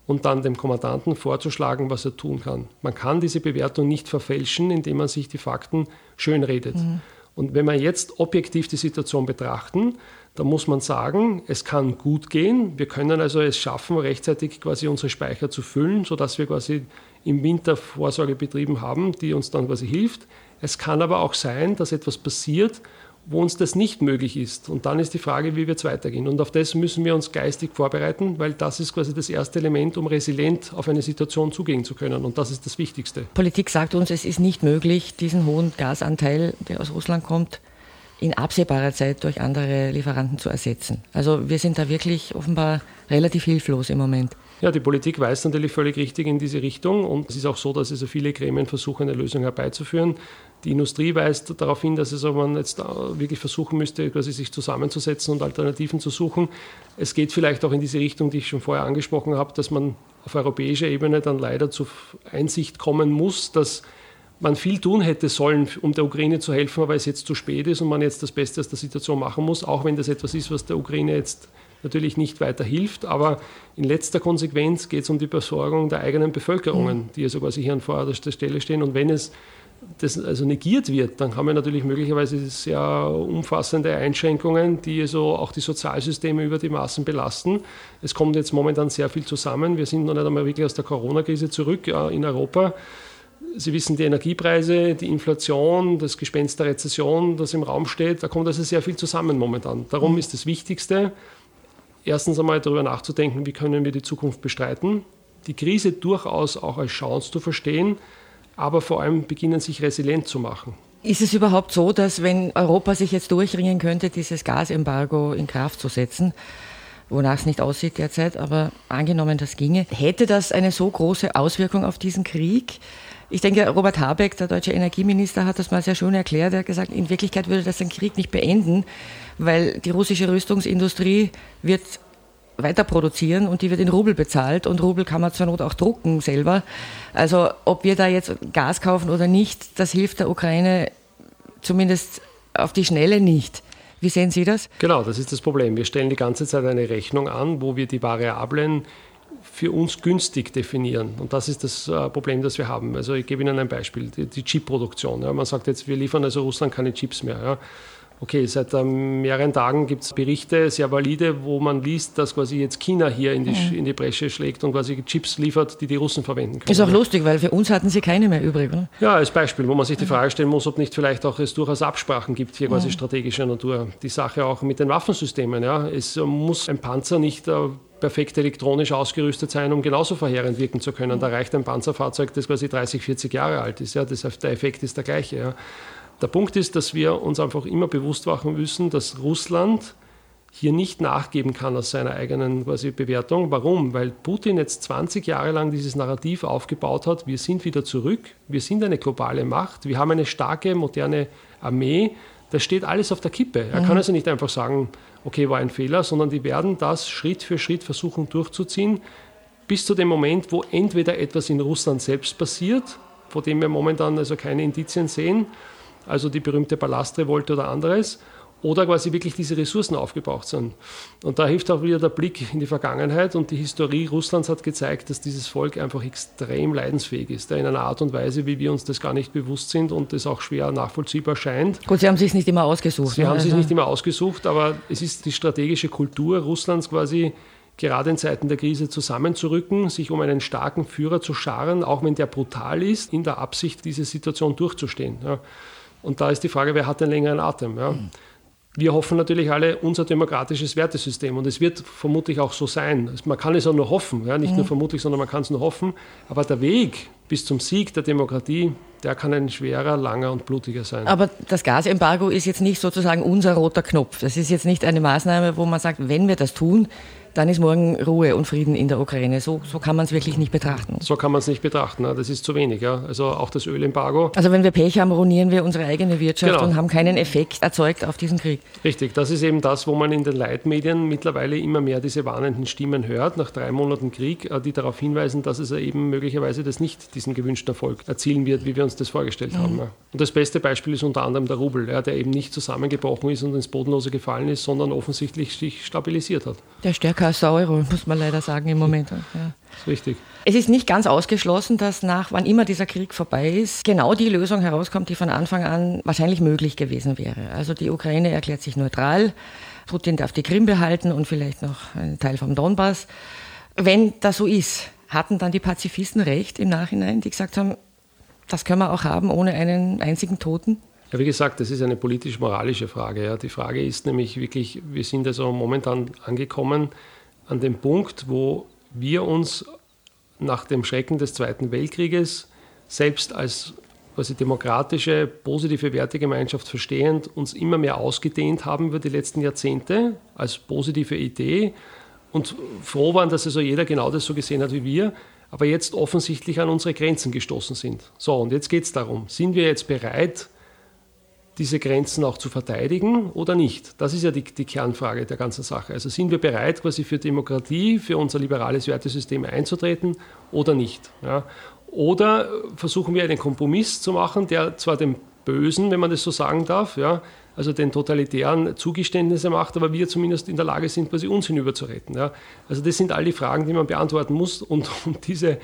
und dann dem Kommandanten vorzuschlagen, was er tun kann. Man kann diese Bewertung nicht verfälschen, indem man sich die Fakten schönredet. Mhm. Und wenn wir jetzt objektiv die Situation betrachten, dann muss man sagen, es kann gut gehen. Wir können also es schaffen, rechtzeitig quasi unsere Speicher zu füllen, sodass wir quasi im Winter Vorsorge betrieben haben, die uns dann quasi hilft. Es kann aber auch sein, dass etwas passiert, wo uns das nicht möglich ist. Und dann ist die Frage, wie wird es weitergehen. Und auf das müssen wir uns geistig vorbereiten, weil das ist quasi das erste Element, um resilient auf eine Situation zugehen zu können. Und das ist das Wichtigste. Politik sagt uns, es ist nicht möglich, diesen hohen Gasanteil, der aus Russland kommt, in absehbarer Zeit durch andere Lieferanten zu ersetzen. Also wir sind da wirklich offenbar relativ hilflos im Moment. Ja, die Politik weist natürlich völlig richtig in diese Richtung und es ist auch so, dass also viele Gremien versuchen, eine Lösung herbeizuführen. Die Industrie weist darauf hin, dass also man jetzt wirklich versuchen müsste, quasi sich zusammenzusetzen und Alternativen zu suchen. Es geht vielleicht auch in diese Richtung, die ich schon vorher angesprochen habe, dass man auf europäischer Ebene dann leider zur Einsicht kommen muss, dass man viel tun hätte sollen, um der Ukraine zu helfen, aber es jetzt zu spät ist und man jetzt das Beste aus der Situation machen muss, auch wenn das etwas ist, was der Ukraine jetzt natürlich nicht weiter hilft. Aber in letzter Konsequenz geht es um die Versorgung der eigenen Bevölkerungen, mhm. die also quasi hier an vorderster Stelle stehen. Und wenn es das also negiert wird, dann haben wir natürlich möglicherweise sehr umfassende Einschränkungen, die also auch die Sozialsysteme über die Maßen belasten. Es kommt jetzt momentan sehr viel zusammen. Wir sind noch nicht einmal wirklich aus der Corona-Krise zurück in Europa. Sie wissen, die Energiepreise, die Inflation, das Gespenst der Rezession, das im Raum steht, da kommt also sehr viel zusammen momentan. Darum mhm. ist das Wichtigste, erstens einmal darüber nachzudenken, wie können wir die Zukunft bestreiten, die Krise durchaus auch als Chance zu verstehen, aber vor allem beginnen, sich resilient zu machen. Ist es überhaupt so, dass wenn Europa sich jetzt durchringen könnte, dieses Gasembargo in Kraft zu setzen, wonach es nicht aussieht derzeit, aber angenommen, das ginge, hätte das eine so große Auswirkung auf diesen Krieg? Ich denke, Robert Habeck, der deutsche Energieminister, hat das mal sehr schön erklärt. Er hat gesagt, in Wirklichkeit würde das den Krieg nicht beenden, weil die russische Rüstungsindustrie wird weiter produzieren und die wird in Rubel bezahlt und Rubel kann man zur Not auch drucken selber. Also ob wir da jetzt Gas kaufen oder nicht, das hilft der Ukraine zumindest auf die Schnelle nicht. Wie sehen Sie das? Genau, das ist das Problem. Wir stellen die ganze Zeit eine Rechnung an, wo wir die Variablen für uns günstig definieren. Und das ist das äh, Problem, das wir haben. Also ich gebe Ihnen ein Beispiel, die, die Chip-Produktion. Ja. Man sagt jetzt, wir liefern also Russland keine Chips mehr. Ja. Okay, seit ähm, mehreren Tagen gibt es Berichte, sehr valide, wo man liest, dass quasi jetzt China hier in die, mhm. in die Bresche schlägt und quasi Chips liefert, die die Russen verwenden können. Ist auch lustig, weil für uns hatten sie keine mehr übrig, oder? Ja, als Beispiel, wo man sich die Frage stellen muss, ob nicht vielleicht auch es durchaus Absprachen gibt, hier quasi mhm. strategischer Natur. Die Sache auch mit den Waffensystemen. Ja. Es muss ein Panzer nicht äh, perfekt elektronisch ausgerüstet sein, um genauso verheerend wirken zu können. Da reicht ein Panzerfahrzeug, das quasi 30, 40 Jahre alt ist. Ja. Das, der Effekt ist der gleiche. Ja. Der Punkt ist, dass wir uns einfach immer bewusst machen müssen, dass Russland hier nicht nachgeben kann aus seiner eigenen quasi Bewertung. Warum? Weil Putin jetzt 20 Jahre lang dieses Narrativ aufgebaut hat, wir sind wieder zurück, wir sind eine globale Macht, wir haben eine starke, moderne Armee. Das steht alles auf der Kippe. Er mhm. kann also nicht einfach sagen, okay, war ein Fehler, sondern die werden das Schritt für Schritt versuchen durchzuziehen, bis zu dem Moment, wo entweder etwas in Russland selbst passiert, vor dem wir momentan also keine Indizien sehen, also die berühmte Ballastrevolte oder anderes, oder quasi wirklich diese Ressourcen aufgebraucht sind. Und da hilft auch wieder der Blick in die Vergangenheit und die Historie Russlands hat gezeigt, dass dieses Volk einfach extrem leidensfähig ist, in einer Art und Weise, wie wir uns das gar nicht bewusst sind und das auch schwer nachvollziehbar scheint. Gut, Sie haben sich nicht immer ausgesucht. Sie ne? haben sich nicht immer ausgesucht, aber es ist die strategische Kultur Russlands quasi gerade in Zeiten der Krise zusammenzurücken, sich um einen starken Führer zu scharen, auch wenn der brutal ist, in der Absicht, diese Situation durchzustehen. Und da ist die Frage, wer hat den längeren Atem? Mhm. Wir hoffen natürlich alle unser demokratisches Wertesystem und es wird vermutlich auch so sein. Man kann es auch nur hoffen, ja? nicht mhm. nur vermutlich, sondern man kann es nur hoffen. Aber der Weg bis zum Sieg der Demokratie, der kann ein schwerer, langer und blutiger sein. Aber das Gasembargo ist jetzt nicht sozusagen unser roter Knopf. Das ist jetzt nicht eine Maßnahme, wo man sagt, wenn wir das tun, dann ist morgen Ruhe und Frieden in der Ukraine. So, so kann man es wirklich nicht betrachten. So kann man es nicht betrachten. Das ist zu wenig. Ja. Also auch das Ölembargo. Also wenn wir Pech haben, ruinieren wir unsere eigene Wirtschaft genau. und haben keinen Effekt erzeugt auf diesen Krieg. Richtig. Das ist eben das, wo man in den Leitmedien mittlerweile immer mehr diese warnenden Stimmen hört, nach drei Monaten Krieg, äh, die darauf hinweisen, dass es eben möglicherweise das nicht diesen gewünschten Erfolg erzielen wird, wie wir uns das vorgestellt mhm. haben. Und das beste Beispiel ist unter anderem der Rubel, der eben nicht zusammengebrochen ist und ins Bodenlose gefallen ist, sondern offensichtlich sich stabilisiert hat. Der stärker der Euro, muss man leider sagen im Moment. Ja. Das ist richtig. Es ist nicht ganz ausgeschlossen, dass nach wann immer dieser Krieg vorbei ist, genau die Lösung herauskommt, die von Anfang an wahrscheinlich möglich gewesen wäre. Also die Ukraine erklärt sich neutral, Putin darf die Krim behalten und vielleicht noch einen Teil vom Donbass. Wenn das so ist, hatten dann die Pazifisten recht im Nachhinein, die gesagt haben, das können wir auch haben ohne einen einzigen Toten? Ja, wie gesagt, das ist eine politisch-moralische Frage. Ja. Die Frage ist nämlich wirklich, wir sind also momentan angekommen an dem Punkt, wo wir uns nach dem Schrecken des Zweiten Weltkrieges selbst als quasi demokratische, positive Wertegemeinschaft verstehend uns immer mehr ausgedehnt haben über die letzten Jahrzehnte als positive Idee und froh waren, dass also jeder genau das so gesehen hat wie wir, aber jetzt offensichtlich an unsere Grenzen gestoßen sind. So, und jetzt geht es darum, sind wir jetzt bereit, diese Grenzen auch zu verteidigen oder nicht? Das ist ja die, die, Kernfrage der ganzen Sache. Also sind wir bereit, quasi für Demokratie, für unser liberales Wertesystem einzutreten oder nicht? Ja? Oder versuchen wir einen Kompromiss zu machen, der zwar dem Bösen, wenn man das so sagen darf, ja, also den totalitären Zugeständnisse macht, aber wir zumindest in der Lage sind, quasi uns hinüberzuretten. Ja. Also das sind all die Fragen, die man beantworten muss und, (laughs) und diese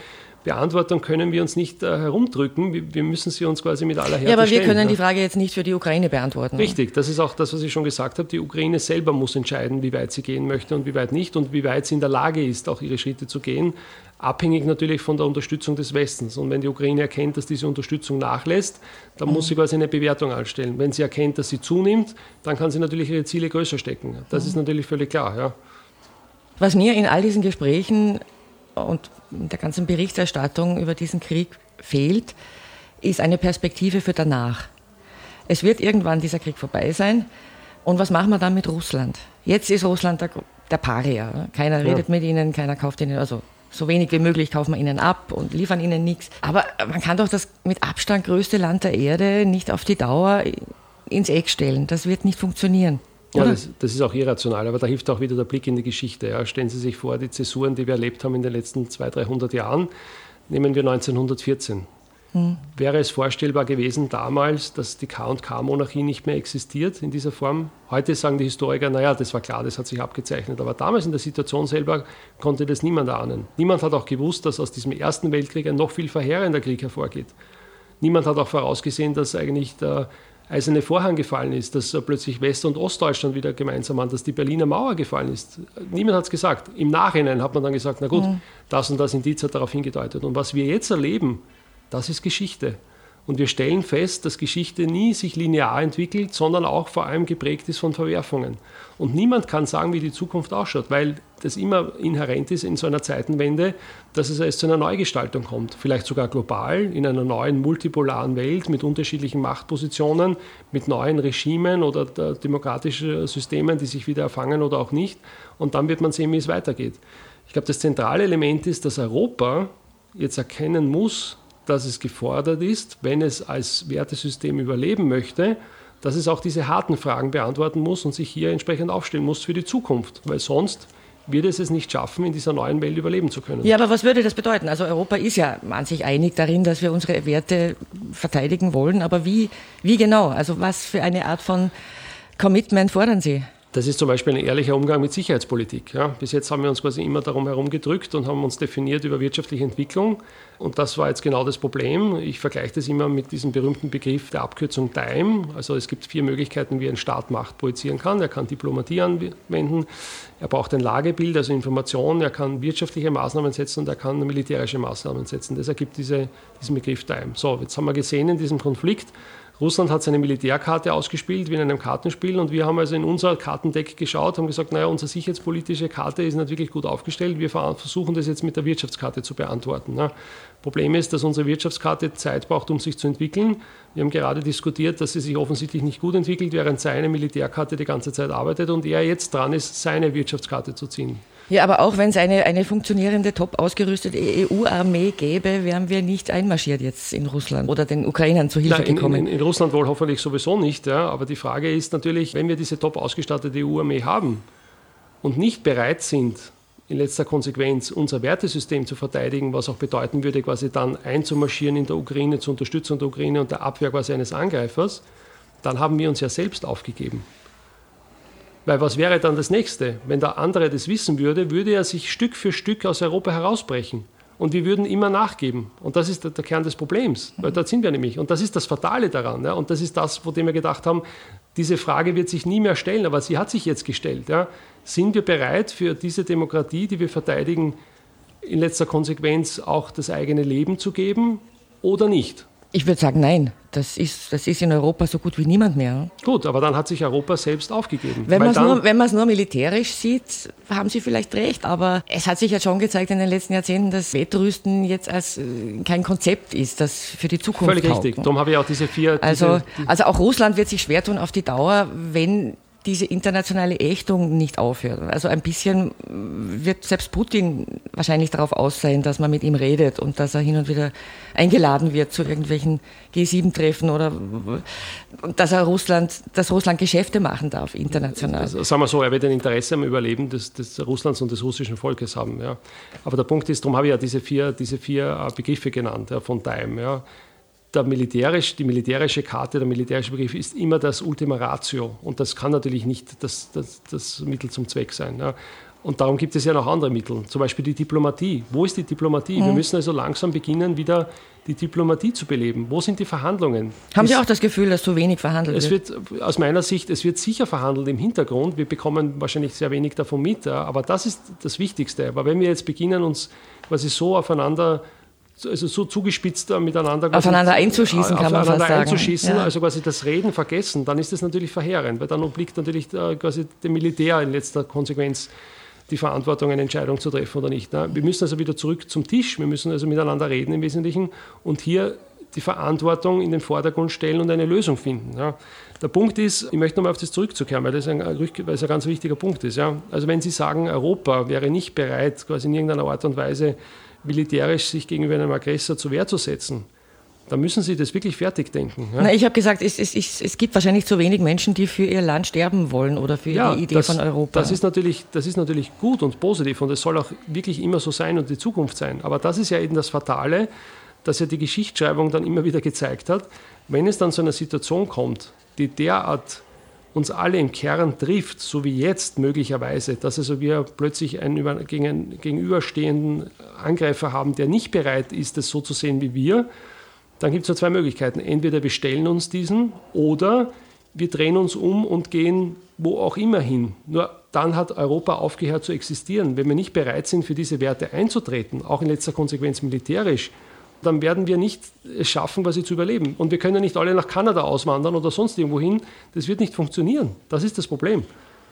Beantwortung können wir uns nicht äh, herumdrücken. Wir, müssen sie uns quasi mit aller Härte Ja, aber wir stellen, können ja. die Frage jetzt nicht für die Ukraine beantworten. Richtig, das ist auch das, was ich schon gesagt habe. Die Ukraine selber muss entscheiden, wie weit sie gehen möchte und wie weit nicht und wie weit sie in der Lage ist, auch ihre Schritte zu gehen. Abhängig natürlich von der Unterstützung des Westens. Und wenn die Ukraine erkennt, dass diese Unterstützung nachlässt, dann mhm. muss sie quasi eine Bewertung anstellen. Wenn sie erkennt, dass sie zunimmt, dann kann sie natürlich ihre Ziele größer stecken. Das mhm. ist natürlich völlig klar. Ja. Was mir in all diesen Gesprächen und der ganzen Berichterstattung über diesen Krieg fehlt, ist eine Perspektive für danach. Es wird irgendwann dieser Krieg vorbei sein. Und was machen wir dann mit Russland? Jetzt ist Russland der der Paria. Keiner ja. redet mit ihnen, keiner kauft ihnen, also so wenig wie möglich kaufen wir ihnen ab und liefern ihnen nichts. Aber man kann doch das mit Abstand größte Land der Erde nicht auf die Dauer ins Eck stellen. Das wird nicht funktionieren. Ja, das, das, ist auch irrational, aber da hilft auch wieder der Blick in die Geschichte. Ja. Stellen Sie sich vor, die Zäsuren, die wir erlebt haben in den letzten 200, 300 Jahren, nehmen wir 1914. Hm. Wäre es vorstellbar gewesen damals, dass die K&K-Monarchie nicht mehr existiert in dieser Form? Heute sagen die Historiker, naja, das war klar, das hat sich abgezeichnet. Aber damals in der Situation selber konnte das niemand ahnen. Niemand hat auch gewusst, dass aus diesem Ersten Weltkrieg ein noch viel verheerender Krieg hervorgeht. Niemand hat auch vorausgesehen, dass eigentlich der eiserne Vorhang gefallen ist, dass plötzlich West- und Ostdeutschland wieder gemeinsam waren, dass die Berliner Mauer gefallen ist. Niemand hat es gesagt. Im Nachhinein hat man dann gesagt, na gut, mhm. das und das Indiz hat darauf hingedeutet. Und was wir jetzt erleben, das ist Geschichte. Und wir stellen fest, dass Geschichte nie sich linear entwickelt, sondern auch vor allem geprägt ist von Verwerfungen. Und niemand kann sagen, wie die Zukunft ausschaut, weil das immer inhärent ist in so einer Zeitenwende, dass es erst zu einer Neugestaltung kommt. Vielleicht sogar global, in einer neuen multipolaren Welt mit unterschiedlichen Machtpositionen, mit neuen Regimen oder demokratischen Systemen, die sich wieder erfangen oder auch nicht. Und dann wird man sehen, wie es weitergeht. Ich glaube, das zentrale Element ist, dass Europa jetzt erkennen muss, dass es gefordert ist, wenn es als Wertesystem überleben möchte, dass es auch diese harten Fragen beantworten muss und sich hier entsprechend aufstellen muss für die Zukunft, weil sonst wird es es nicht schaffen, in dieser neuen Welt überleben zu können. Ja, aber was würde das bedeuten? Also Europa ist ja an sich einig darin, dass wir unsere Werte verteidigen wollen, aber wie, wie genau? Also was für eine Art von Commitment fordern Sie? Das ist zum Beispiel ein ehrlicher Umgang mit Sicherheitspolitik. Ja. Bis jetzt haben wir uns quasi immer darum herum gedrückt und haben uns definiert über wirtschaftliche Entwicklung. Und das war jetzt genau das Problem. Ich vergleiche das immer mit diesem berühmten Begriff der Abkürzung DIME. Also es gibt vier Möglichkeiten, wie ein Staat Macht projizieren kann. Er kann Diplomatie anwenden, er braucht ein Lagebild, also Information, er kann wirtschaftliche Maßnahmen setzen und er kann militärische Maßnahmen setzen. Das ergibt diese, diesen Begriff DIME. So, jetzt haben wir gesehen in diesem Konflikt, Russland hat seine Militärkarte ausgespielt wie in einem Kartenspiel und wir haben also in unser Kartendeck geschaut, haben gesagt, naja, unsere sicherheitspolitische Karte ist nicht wirklich gut aufgestellt, wir versuchen das jetzt mit der Wirtschaftskarte zu beantworten. Ne? Problem ist, dass unsere Wirtschaftskarte Zeit braucht, um sich zu entwickeln. Wir haben gerade diskutiert, dass sie sich offensichtlich nicht gut entwickelt, während seine Militärkarte die ganze Zeit arbeitet und er jetzt dran ist, seine Wirtschaftskarte zu ziehen. Ja, aber auch wenn es eine, eine funktionierende, top ausgerüstete EU-Armee gäbe, wären wir nicht einmarschiert jetzt in Russland oder den Ukrainern zu Hilfe gekommen. In, in, in, Russland wohl hoffentlich sowieso nicht. Ja. Aber die Frage ist natürlich, wenn wir diese top ausgestattete EU-Armee haben und nicht bereit sind, in letzter Konsequenz unser Wertesystem zu verteidigen, was auch bedeuten würde, quasi dann einzumarschieren in der Ukraine, zur Unterstützung der Ukraine und der Abwehr quasi eines Angreifers, dann haben wir uns ja selbst aufgegeben. Weil was wäre dann das Nächste? Wenn der andere das wissen würde, würde er sich Stück für Stück aus Europa herausbrechen. Und wir würden immer nachgeben. Und das ist der, Kern des Problems. Weil dort sind wir nämlich. Und das ist das Fatale daran. Ja? Und das ist das, dem wir gedacht haben, diese Frage wird sich nie mehr stellen, aber sie hat sich jetzt gestellt. Ja? Sind wir bereit für diese Demokratie, die wir verteidigen, in letzter Konsequenz auch das eigene Leben zu geben oder nicht? Ich würde sagen, nein. Das ist, das ist in Europa so gut wie niemand mehr. Gut, aber dann hat sich Europa selbst aufgegeben. Wenn man es nur, nur, militärisch sieht, haben Sie vielleicht recht. Aber es hat sich ja schon gezeigt in den letzten Jahrzehnten, dass Wettrüsten jetzt als äh, kein Konzept ist, das für die Zukunft Völlig taugt. richtig. Darum habe ich auch diese vier. Also, diese, also auch Russland wird sich schwer tun auf die Dauer, wenn diese internationale Ächtung nicht aufhört. Also ein bisschen wird selbst Putin wahrscheinlich darauf aus sein, dass man mit ihm redet und dass er hin und wieder eingeladen wird zu irgendwelchen G7-Treffen oder dass er Russland, dass Russland Geschäfte machen darf international. Also, sagen wir so, er wird ein Interesse am Überleben des, des Russlands und des russischen Volkes haben. Ja. Aber der Punkt ist, darum habe ich ja diese vier, diese vier Begriffe genannt ja, von Time. Ja der militärisch, die militärische Karte, der militärische Begriff ist immer das Ultima Ratio. Und das kann natürlich nicht das, das, das Mittel zum Zweck sein. Ja. Und darum gibt es ja noch andere Mittel, zum Beispiel die Diplomatie. Wo ist die Diplomatie? Mhm. Wir müssen also langsam beginnen, wieder die Diplomatie zu beleben. Wo sind die Verhandlungen? Haben Sie auch das Gefühl, dass zu wenig verhandelt es wird? Aus meiner Sicht, es wird sicher verhandelt im Hintergrund. Wir bekommen wahrscheinlich sehr wenig davon mit, aber das ist das Wichtigste. Aber wenn wir jetzt beginnen, uns quasi so aufeinander also so zugespitzt miteinander aufeinander einzuschießen, kann man fast sagen. einzuschießen, ja. also quasi das Reden vergessen, dann ist das natürlich verheerend, weil dann obliegt natürlich äh, quasi dem Militär in letzter Konsequenz die Verantwortung, eine Entscheidung zu treffen oder nicht. Wir müssen also wieder zurück zum Tisch, wir müssen also miteinander reden im Wesentlichen und hier die Verantwortung in den Vordergrund stellen und eine Lösung finden. Der Punkt ist, ich möchte nochmal auf das zurückzukehren, weil das ein, weil das ein ganz wichtiger Punkt ist. Also wenn Sie sagen, Europa wäre nicht bereit, quasi in irgendeiner Art und Weise militärisch sich gegenüber einem Aggressor zur Wehr zu setzen, da müssen Sie das wirklich fertig denken. Ja? Na, ich habe gesagt, es, es, es, es, gibt wahrscheinlich zu wenig Menschen, die für ihr Land sterben wollen oder für ja, die Idee das, von Europa. Das ist, natürlich, das ist natürlich gut und positiv und es soll auch wirklich immer so sein und die Zukunft sein. Aber das ist ja eben das Fatale, dass ja die Geschichtsschreibung dann immer wieder gezeigt hat, wenn es dann zu einer Situation kommt, die derart uns alle im Kern trifft, so wie jetzt möglicherweise, dass also wir plötzlich einen, gegen einen gegenüberstehenden Angreifer haben, der nicht bereit ist, das so zu sehen wie wir, dann gibt es nur zwei Möglichkeiten. Entweder wir stellen uns diesen oder wir drehen uns um und gehen wo auch immer hin. Nur dann hat Europa aufgehört zu existieren. Wenn wir nicht bereit sind, für diese Werte einzutreten, auch in letzter Konsequenz militärisch, dann werden wir nicht es schaffen, quasi zu überleben. Und wir können nicht alle nach Kanada auswandern oder sonst irgendwo hin. Das wird nicht funktionieren. Das ist das Problem.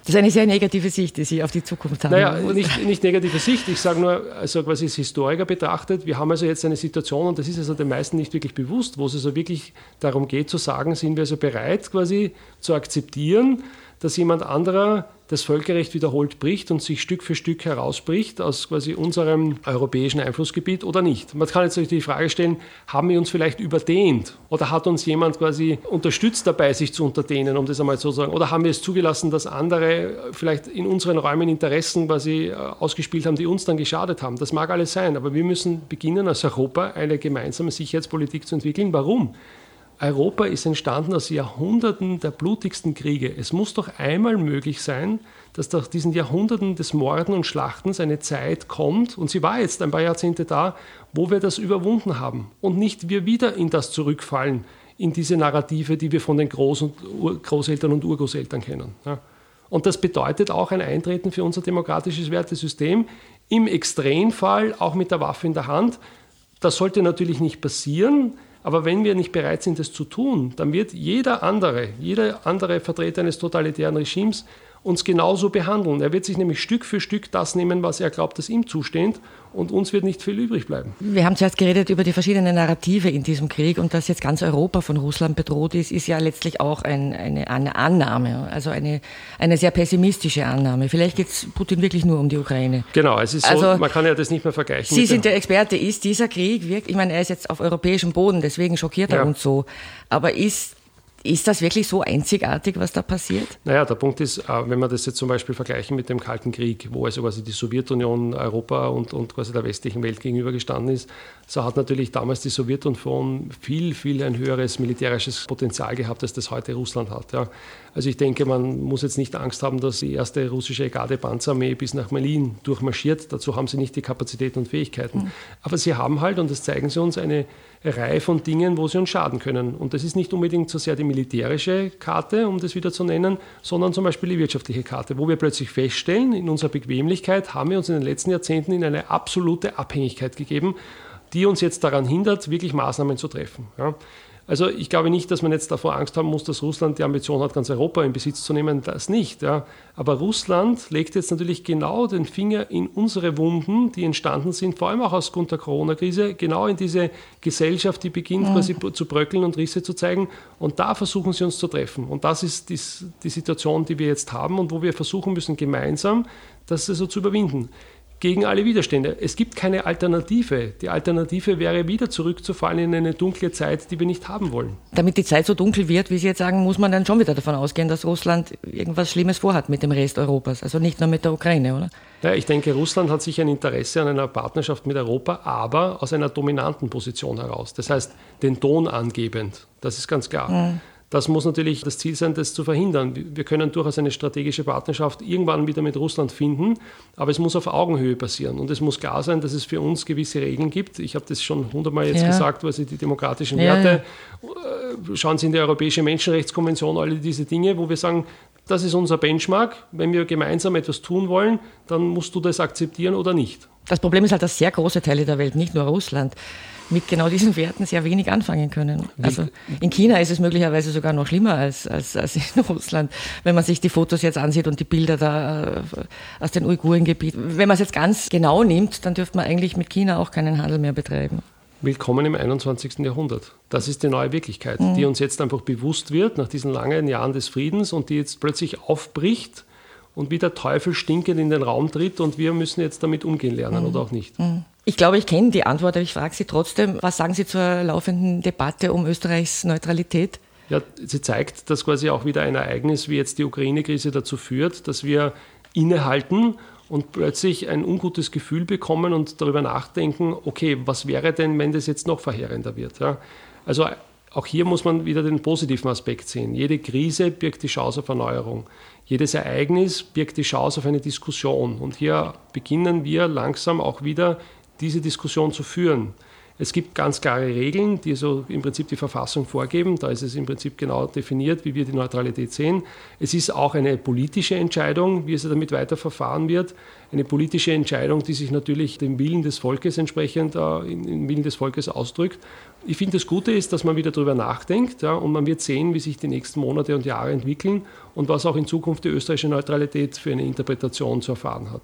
Das ist eine sehr negative Sicht, die Sie auf die Zukunft haben. Naja, nicht, nicht negative Sicht. Ich sage nur, also quasi als Historiker betrachtet, wir haben also jetzt eine Situation, und das ist also den meisten nicht wirklich bewusst, wo es also wirklich darum geht zu sagen, sind wir also bereit quasi zu akzeptieren, dass jemand anderer das Völkerrecht wiederholt bricht und sich Stück für Stück herausbricht aus quasi unserem europäischen Einflussgebiet oder nicht. Man kann jetzt natürlich die Frage stellen, haben wir uns vielleicht überdehnt oder hat uns jemand quasi unterstützt dabei, sich zu unterdehnen, um das einmal so zu sagen, oder haben wir es zugelassen, dass andere vielleicht in unseren Räumen Interessen quasi äh, ausgespielt haben, die uns dann geschadet haben. Das mag alles sein, aber wir müssen beginnen, als Europa eine gemeinsame Sicherheitspolitik zu entwickeln. Warum? Europa ist entstanden aus Jahrhunderten der blutigsten Kriege. Es muss doch einmal möglich sein, dass nach diesen Jahrhunderten des Morden und Schlachtens eine Zeit kommt, und sie war jetzt ein paar Jahrzehnte da, wo wir das überwunden haben und nicht wir wieder in das zurückfallen, in diese Narrative, die wir von den Groß- und Ur Großeltern und Urgroßeltern kennen. Ja. Und das bedeutet auch ein Eintreten für unser demokratisches Wertesystem, im Extremfall auch mit der Waffe in der Hand. Das sollte natürlich nicht passieren, aber wenn wir nicht bereit sind, das zu tun, dann wird jeder andere, jeder andere Vertreter eines totalitären Regimes uns genauso behandeln. Er wird sich nämlich Stück für Stück das nehmen, was er glaubt, dass ihm zusteht, und uns wird nicht viel übrig bleiben. Wir haben zuerst geredet über die verschiedenen Narrative in diesem Krieg und dass jetzt ganz Europa von Russland bedroht ist, ist ja letztlich auch ein, eine, eine, Annahme, also eine, eine sehr pessimistische Annahme. Vielleicht geht es Putin wirklich nur um die Ukraine. Genau, es ist so, also, man kann ja das nicht mehr vergleichen. Sie sind der Experte, ist dieser Krieg wirklich, ich meine, er ist jetzt auf europäischem Boden, deswegen schockiert er ja. uns so, aber ist ist das wirklich so einzigartig, was da passiert? Naja, der Punkt ist, äh, wenn wir das jetzt zum Beispiel vergleichen mit dem Kalten Krieg, wo also quasi die Sowjetunion Europa und, und quasi der westlichen Welt gegenübergestanden ist, so hat natürlich damals die Sowjetunion viel, viel ein höheres militärisches Potenzial gehabt, als das heute Russland hat. Ja. Also ich denke, man muss jetzt nicht Angst haben, dass die erste russische Garde-Panzerarmee bis nach Berlin durchmarschiert. Dazu haben sie nicht die Kapazität und Fähigkeiten. Mhm. Aber sie haben halt, und das zeigen sie uns, eine Reihe von Dingen, wo sie uns schaden können. Und das ist nicht unbedingt so sehr die militärische Karte, um das wieder zu nennen, sondern zum Beispiel die wirtschaftliche Karte, wo wir plötzlich feststellen, in unserer Bequemlichkeit haben wir uns in den letzten Jahrzehnten in eine absolute Abhängigkeit gegeben, die uns jetzt daran hindert, wirklich Maßnahmen zu treffen. Ja. Also ich glaube nicht, dass man jetzt davor Angst haben muss, dass Russland die Ambition hat, ganz Europa in Besitz zu nehmen. Das nicht. Ja. Aber Russland legt jetzt natürlich genau den Finger in unsere Wunden, die entstanden sind, vor allem auch aus Grund der Corona-Krise, genau in diese Gesellschaft, die beginnt ja. quasi zu bröckeln und Risse zu zeigen. Und da versuchen sie uns zu treffen. Und das ist die, die Situation, die wir jetzt haben und wo wir versuchen müssen, gemeinsam das also zu überwinden gegen alle Widerstände. Es gibt keine Alternative. Die Alternative wäre wieder zurückzufallen in eine dunkle Zeit, die wir nicht haben wollen. Damit die Zeit so dunkel wird, wie Sie jetzt sagen, muss man dann schon wieder davon ausgehen, dass Russland irgendwas Schlimmes vorhat mit dem Rest Europas, also nicht nur mit der Ukraine, oder? Ja, ich denke, Russland hat sicher ein Interesse an einer Partnerschaft mit Europa, aber aus einer dominanten Position heraus. Das heißt, den Ton angebend. Das ist ganz klar. Mhm. Das muss natürlich das Ziel sein, das zu verhindern. Wir können durchaus eine strategische Partnerschaft irgendwann wieder mit Russland finden, aber es muss auf Augenhöhe passieren. Und es muss klar sein, dass es für uns gewisse Regeln gibt. Ich habe das schon hundertmal jetzt ja. gesagt, Sie die demokratischen Werte, ja. Äh, schauen Sie in die Europäische Menschenrechtskonvention, alle diese Dinge, wo wir sagen, das ist unser Benchmark. Wenn wir gemeinsam etwas tun wollen, dann musst du das akzeptieren oder nicht. Das Problem ist halt, dass sehr große Teile der Welt, nicht nur Russland, mit genau diesen Werten sehr wenig anfangen können. Also in China ist es möglicherweise sogar noch schlimmer als, als, als in (laughs) Russland, wenn man sich die Fotos jetzt ansieht und die Bilder da äh, aus den Uigurengebieten. Wenn man es jetzt ganz genau nimmt, dann dürfte man eigentlich mit China auch keinen Handel mehr betreiben. Willkommen im 21. Jahrhundert. Das ist die neue Wirklichkeit, mhm. die uns jetzt einfach bewusst wird nach diesen langen Jahren des Friedens und die jetzt plötzlich aufbricht und wie der Teufel stinkend in den Raum tritt und wir müssen jetzt damit umgehen lernen mhm. oder auch nicht. Mhm. Ich glaube, ich kenne die Antwort, aber ich frage Sie trotzdem, was sagen Sie zur laufenden Debatte um Österreichs Neutralität? Ja, sie zeigt, dass quasi auch wieder ein Ereignis wie jetzt die Ukraine-Krise dazu führt, dass wir innehalten und plötzlich ein ungutes Gefühl bekommen und darüber nachdenken, okay, was wäre denn, wenn das jetzt noch verheerender wird? Ja? Also auch hier muss man wieder den positiven Aspekt sehen. Jede Krise birgt die Chance auf Erneuerung. Jedes Ereignis birgt die Chance auf eine Diskussion. Und hier beginnen wir langsam auch wieder diese Diskussion zu führen. Es gibt ganz klare Regeln, die so im Prinzip die Verfassung vorgeben. Da ist es im Prinzip genau definiert, wie wir die Neutralität sehen. Es ist auch eine politische Entscheidung, wie es damit weiter verfahren wird. Eine politische Entscheidung, die sich natürlich dem Willen des Volkes entsprechend, äh, im Willen des Volkes ausdrückt. Ich finde, das Gute ist, dass man wieder darüber nachdenkt ja, und man wird sehen, wie sich die nächsten Monate und Jahre entwickeln und was auch in Zukunft die österreichische Neutralität für eine Interpretation zu erfahren hat.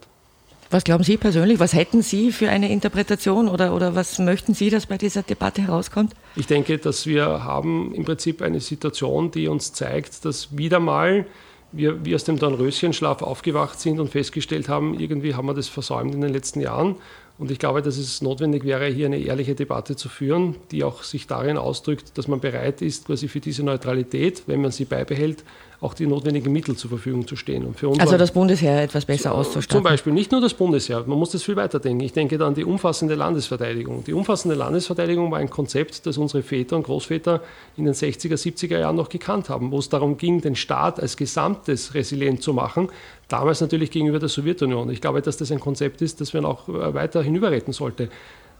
Was glauben Sie persönlich? Was hätten Sie für eine Interpretation oder, oder was möchten Sie, dass bei dieser Debatte herauskommt? Ich denke, dass wir haben im Prinzip eine Situation, die uns zeigt, dass wieder mal wir, wir aus dem Dornröschenschlaf aufgewacht sind und festgestellt haben, irgendwie haben wir das versäumt in den letzten Jahren. Und ich glaube, dass es notwendig wäre, hier eine ehrliche Debatte zu führen, die auch sich darin ausdrückt, dass man bereit ist, quasi für diese Neutralität, wenn man sie beibehält, auch die notwendigen Mittel zur Verfügung zu stehen. Und für uns also das Bundesheer etwas besser auszustatten. Zum Beispiel nicht nur das Bundesheer, man muss das viel weiter denken. Ich denke dann an die umfassende Landesverteidigung. Die umfassende Landesverteidigung war ein Konzept, das unsere Väter und Großväter in den 60er, 70er Jahren noch gekannt haben, wo es darum ging, den Staat als Gesamtes resilient zu machen. Damals natürlich gegenüber der Sowjetunion. Ich glaube, dass das ein Konzept ist, das man auch äh, weiter hinüberretten sollte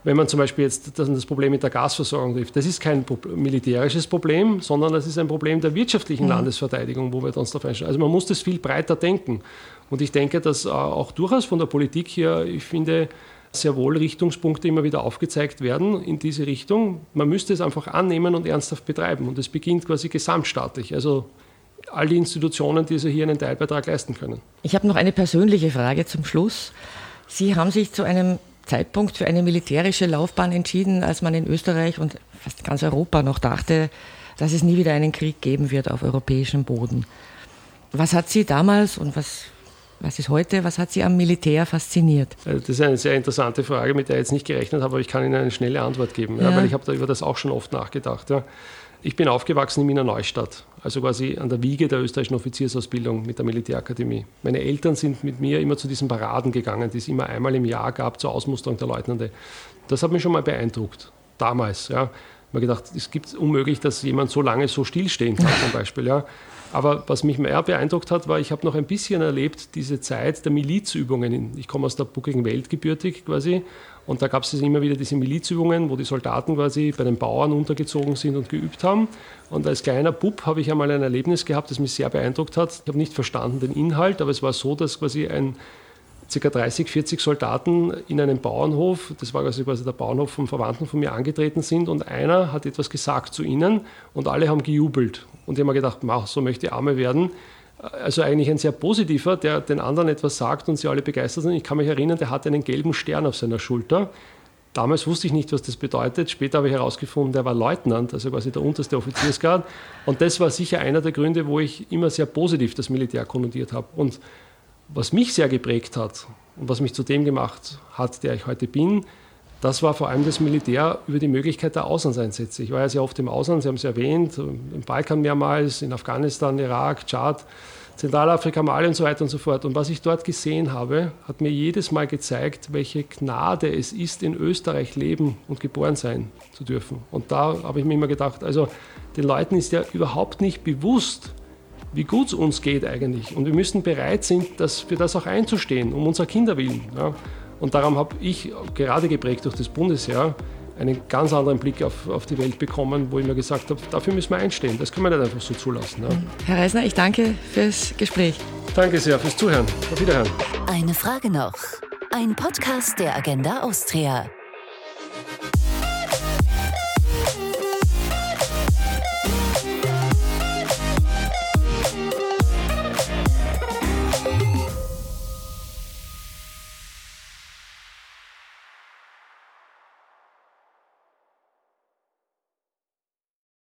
wenn man zum Beispiel jetzt das Problem mit der Gasversorgung trifft, das ist kein militärisches Problem, sondern das ist ein Problem der wirtschaftlichen mhm. Landesverteidigung, wo wir uns darauf einstellen. Also man muss das viel breiter denken. Und ich denke, dass äh, auch durchaus von der Politik hier, ich finde, sehr wohl Richtungspunkte immer wieder aufgezeigt werden in diese Richtung. Man müsste es einfach annehmen und ernsthaft betreiben. Und es beginnt quasi gesamtstaatlich. Also all die Institutionen, die also hier einen Teilbeitrag leisten können. Ich habe noch eine persönliche Frage zum Schluss. Sie haben sich zu einem Zeitpunkt für eine militärische Laufbahn entschieden, als man in Österreich und fast ganz Europa noch dachte, dass es nie wieder einen Krieg geben wird auf europäischem Boden. Was hat Sie damals und was, was ist heute, was hat Sie am Militär fasziniert? Also das ist eine sehr interessante Frage, mit der ich jetzt nicht gerechnet habe, aber ich kann Ihnen eine schnelle Antwort geben, ja. Ja, weil ich habe da über das auch schon oft nachgedacht. Ja. Ich bin aufgewachsen in Wiener Neustadt, also quasi an der Wiege der österreichischen Offiziersausbildung mit der Militärakademie. Meine Eltern sind mit mir immer zu diesen Paraden gegangen, die es immer einmal im Jahr gab zur Ausmusterung der Leutnante. Das hat mich schon mal beeindruckt, damals. Ja. Ich habe gedacht, es gibt unmöglich, dass jemand so lange so stillstehen kann, zum Beispiel. Ja. Aber was mich mehr beeindruckt hat, war, ich habe noch ein bisschen erlebt, diese Zeit der Milizübungen. Ich komme aus der buckligen Welt gebürtig quasi und da gab es immer wieder diese Milizübungen, wo die Soldaten quasi bei den Bauern untergezogen sind und geübt haben. Und als kleiner Bub habe ich einmal ein Erlebnis gehabt, das mich sehr beeindruckt hat. Ich habe nicht verstanden den Inhalt, aber es war so, dass quasi ein ca. 30, 40 Soldaten in einem Bauernhof, das war quasi der Bauernhof vom Verwandten von mir angetreten sind und einer hat etwas gesagt zu ihnen und alle haben gejubelt. Und ich habe mir gedacht, so möchte ich Arme werden also eigentlich ein sehr positiver, der den anderen etwas sagt und sie alle begeistert sind. Ich kann mich erinnern, der hatte einen gelben Stern auf seiner Schulter. Damals wusste ich nicht, was das bedeutet. Später habe ich herausgefunden, der war Leutnant, also quasi der unterste Offiziersgrad. Und das war sicher einer der Gründe, wo ich immer sehr positiv das Militär konnotiert habe. Und was mich sehr geprägt hat und was mich zu dem gemacht hat, der ich heute bin, das war vor allem das Militär über die Möglichkeit der Auslandseinsätze. Ich war ja sehr oft im Ausland, Sie haben es erwähnt, im Balkan mehrmals, in Afghanistan, Irak, Tschad, Zentralafrika, Mali und so weiter und so fort. Und was ich dort gesehen habe, hat mir jedes Mal gezeigt, welche Gnade es ist, in Österreich leben und geboren sein zu dürfen. Und da habe ich mir immer gedacht, also den Leuten ist ja überhaupt nicht bewusst, wie gut es uns geht eigentlich. Und wir müssen bereit sein, das, für das auch einzustehen, um unserer Kinder willen. Ja. Und darum habe ich, gerade geprägt durch das Bundesheer, einen ganz anderen Blick auf, auf die Welt bekommen, wo ich mir gesagt habe, dafür müssen wir einstehen. Das können wir nicht einfach so zulassen. Ja. Herr Reisner, ich danke fürs Gespräch. Danke sehr fürs Zuhören. Auf Wiederhören. Eine Frage noch. Ein Podcast der Agenda Austria.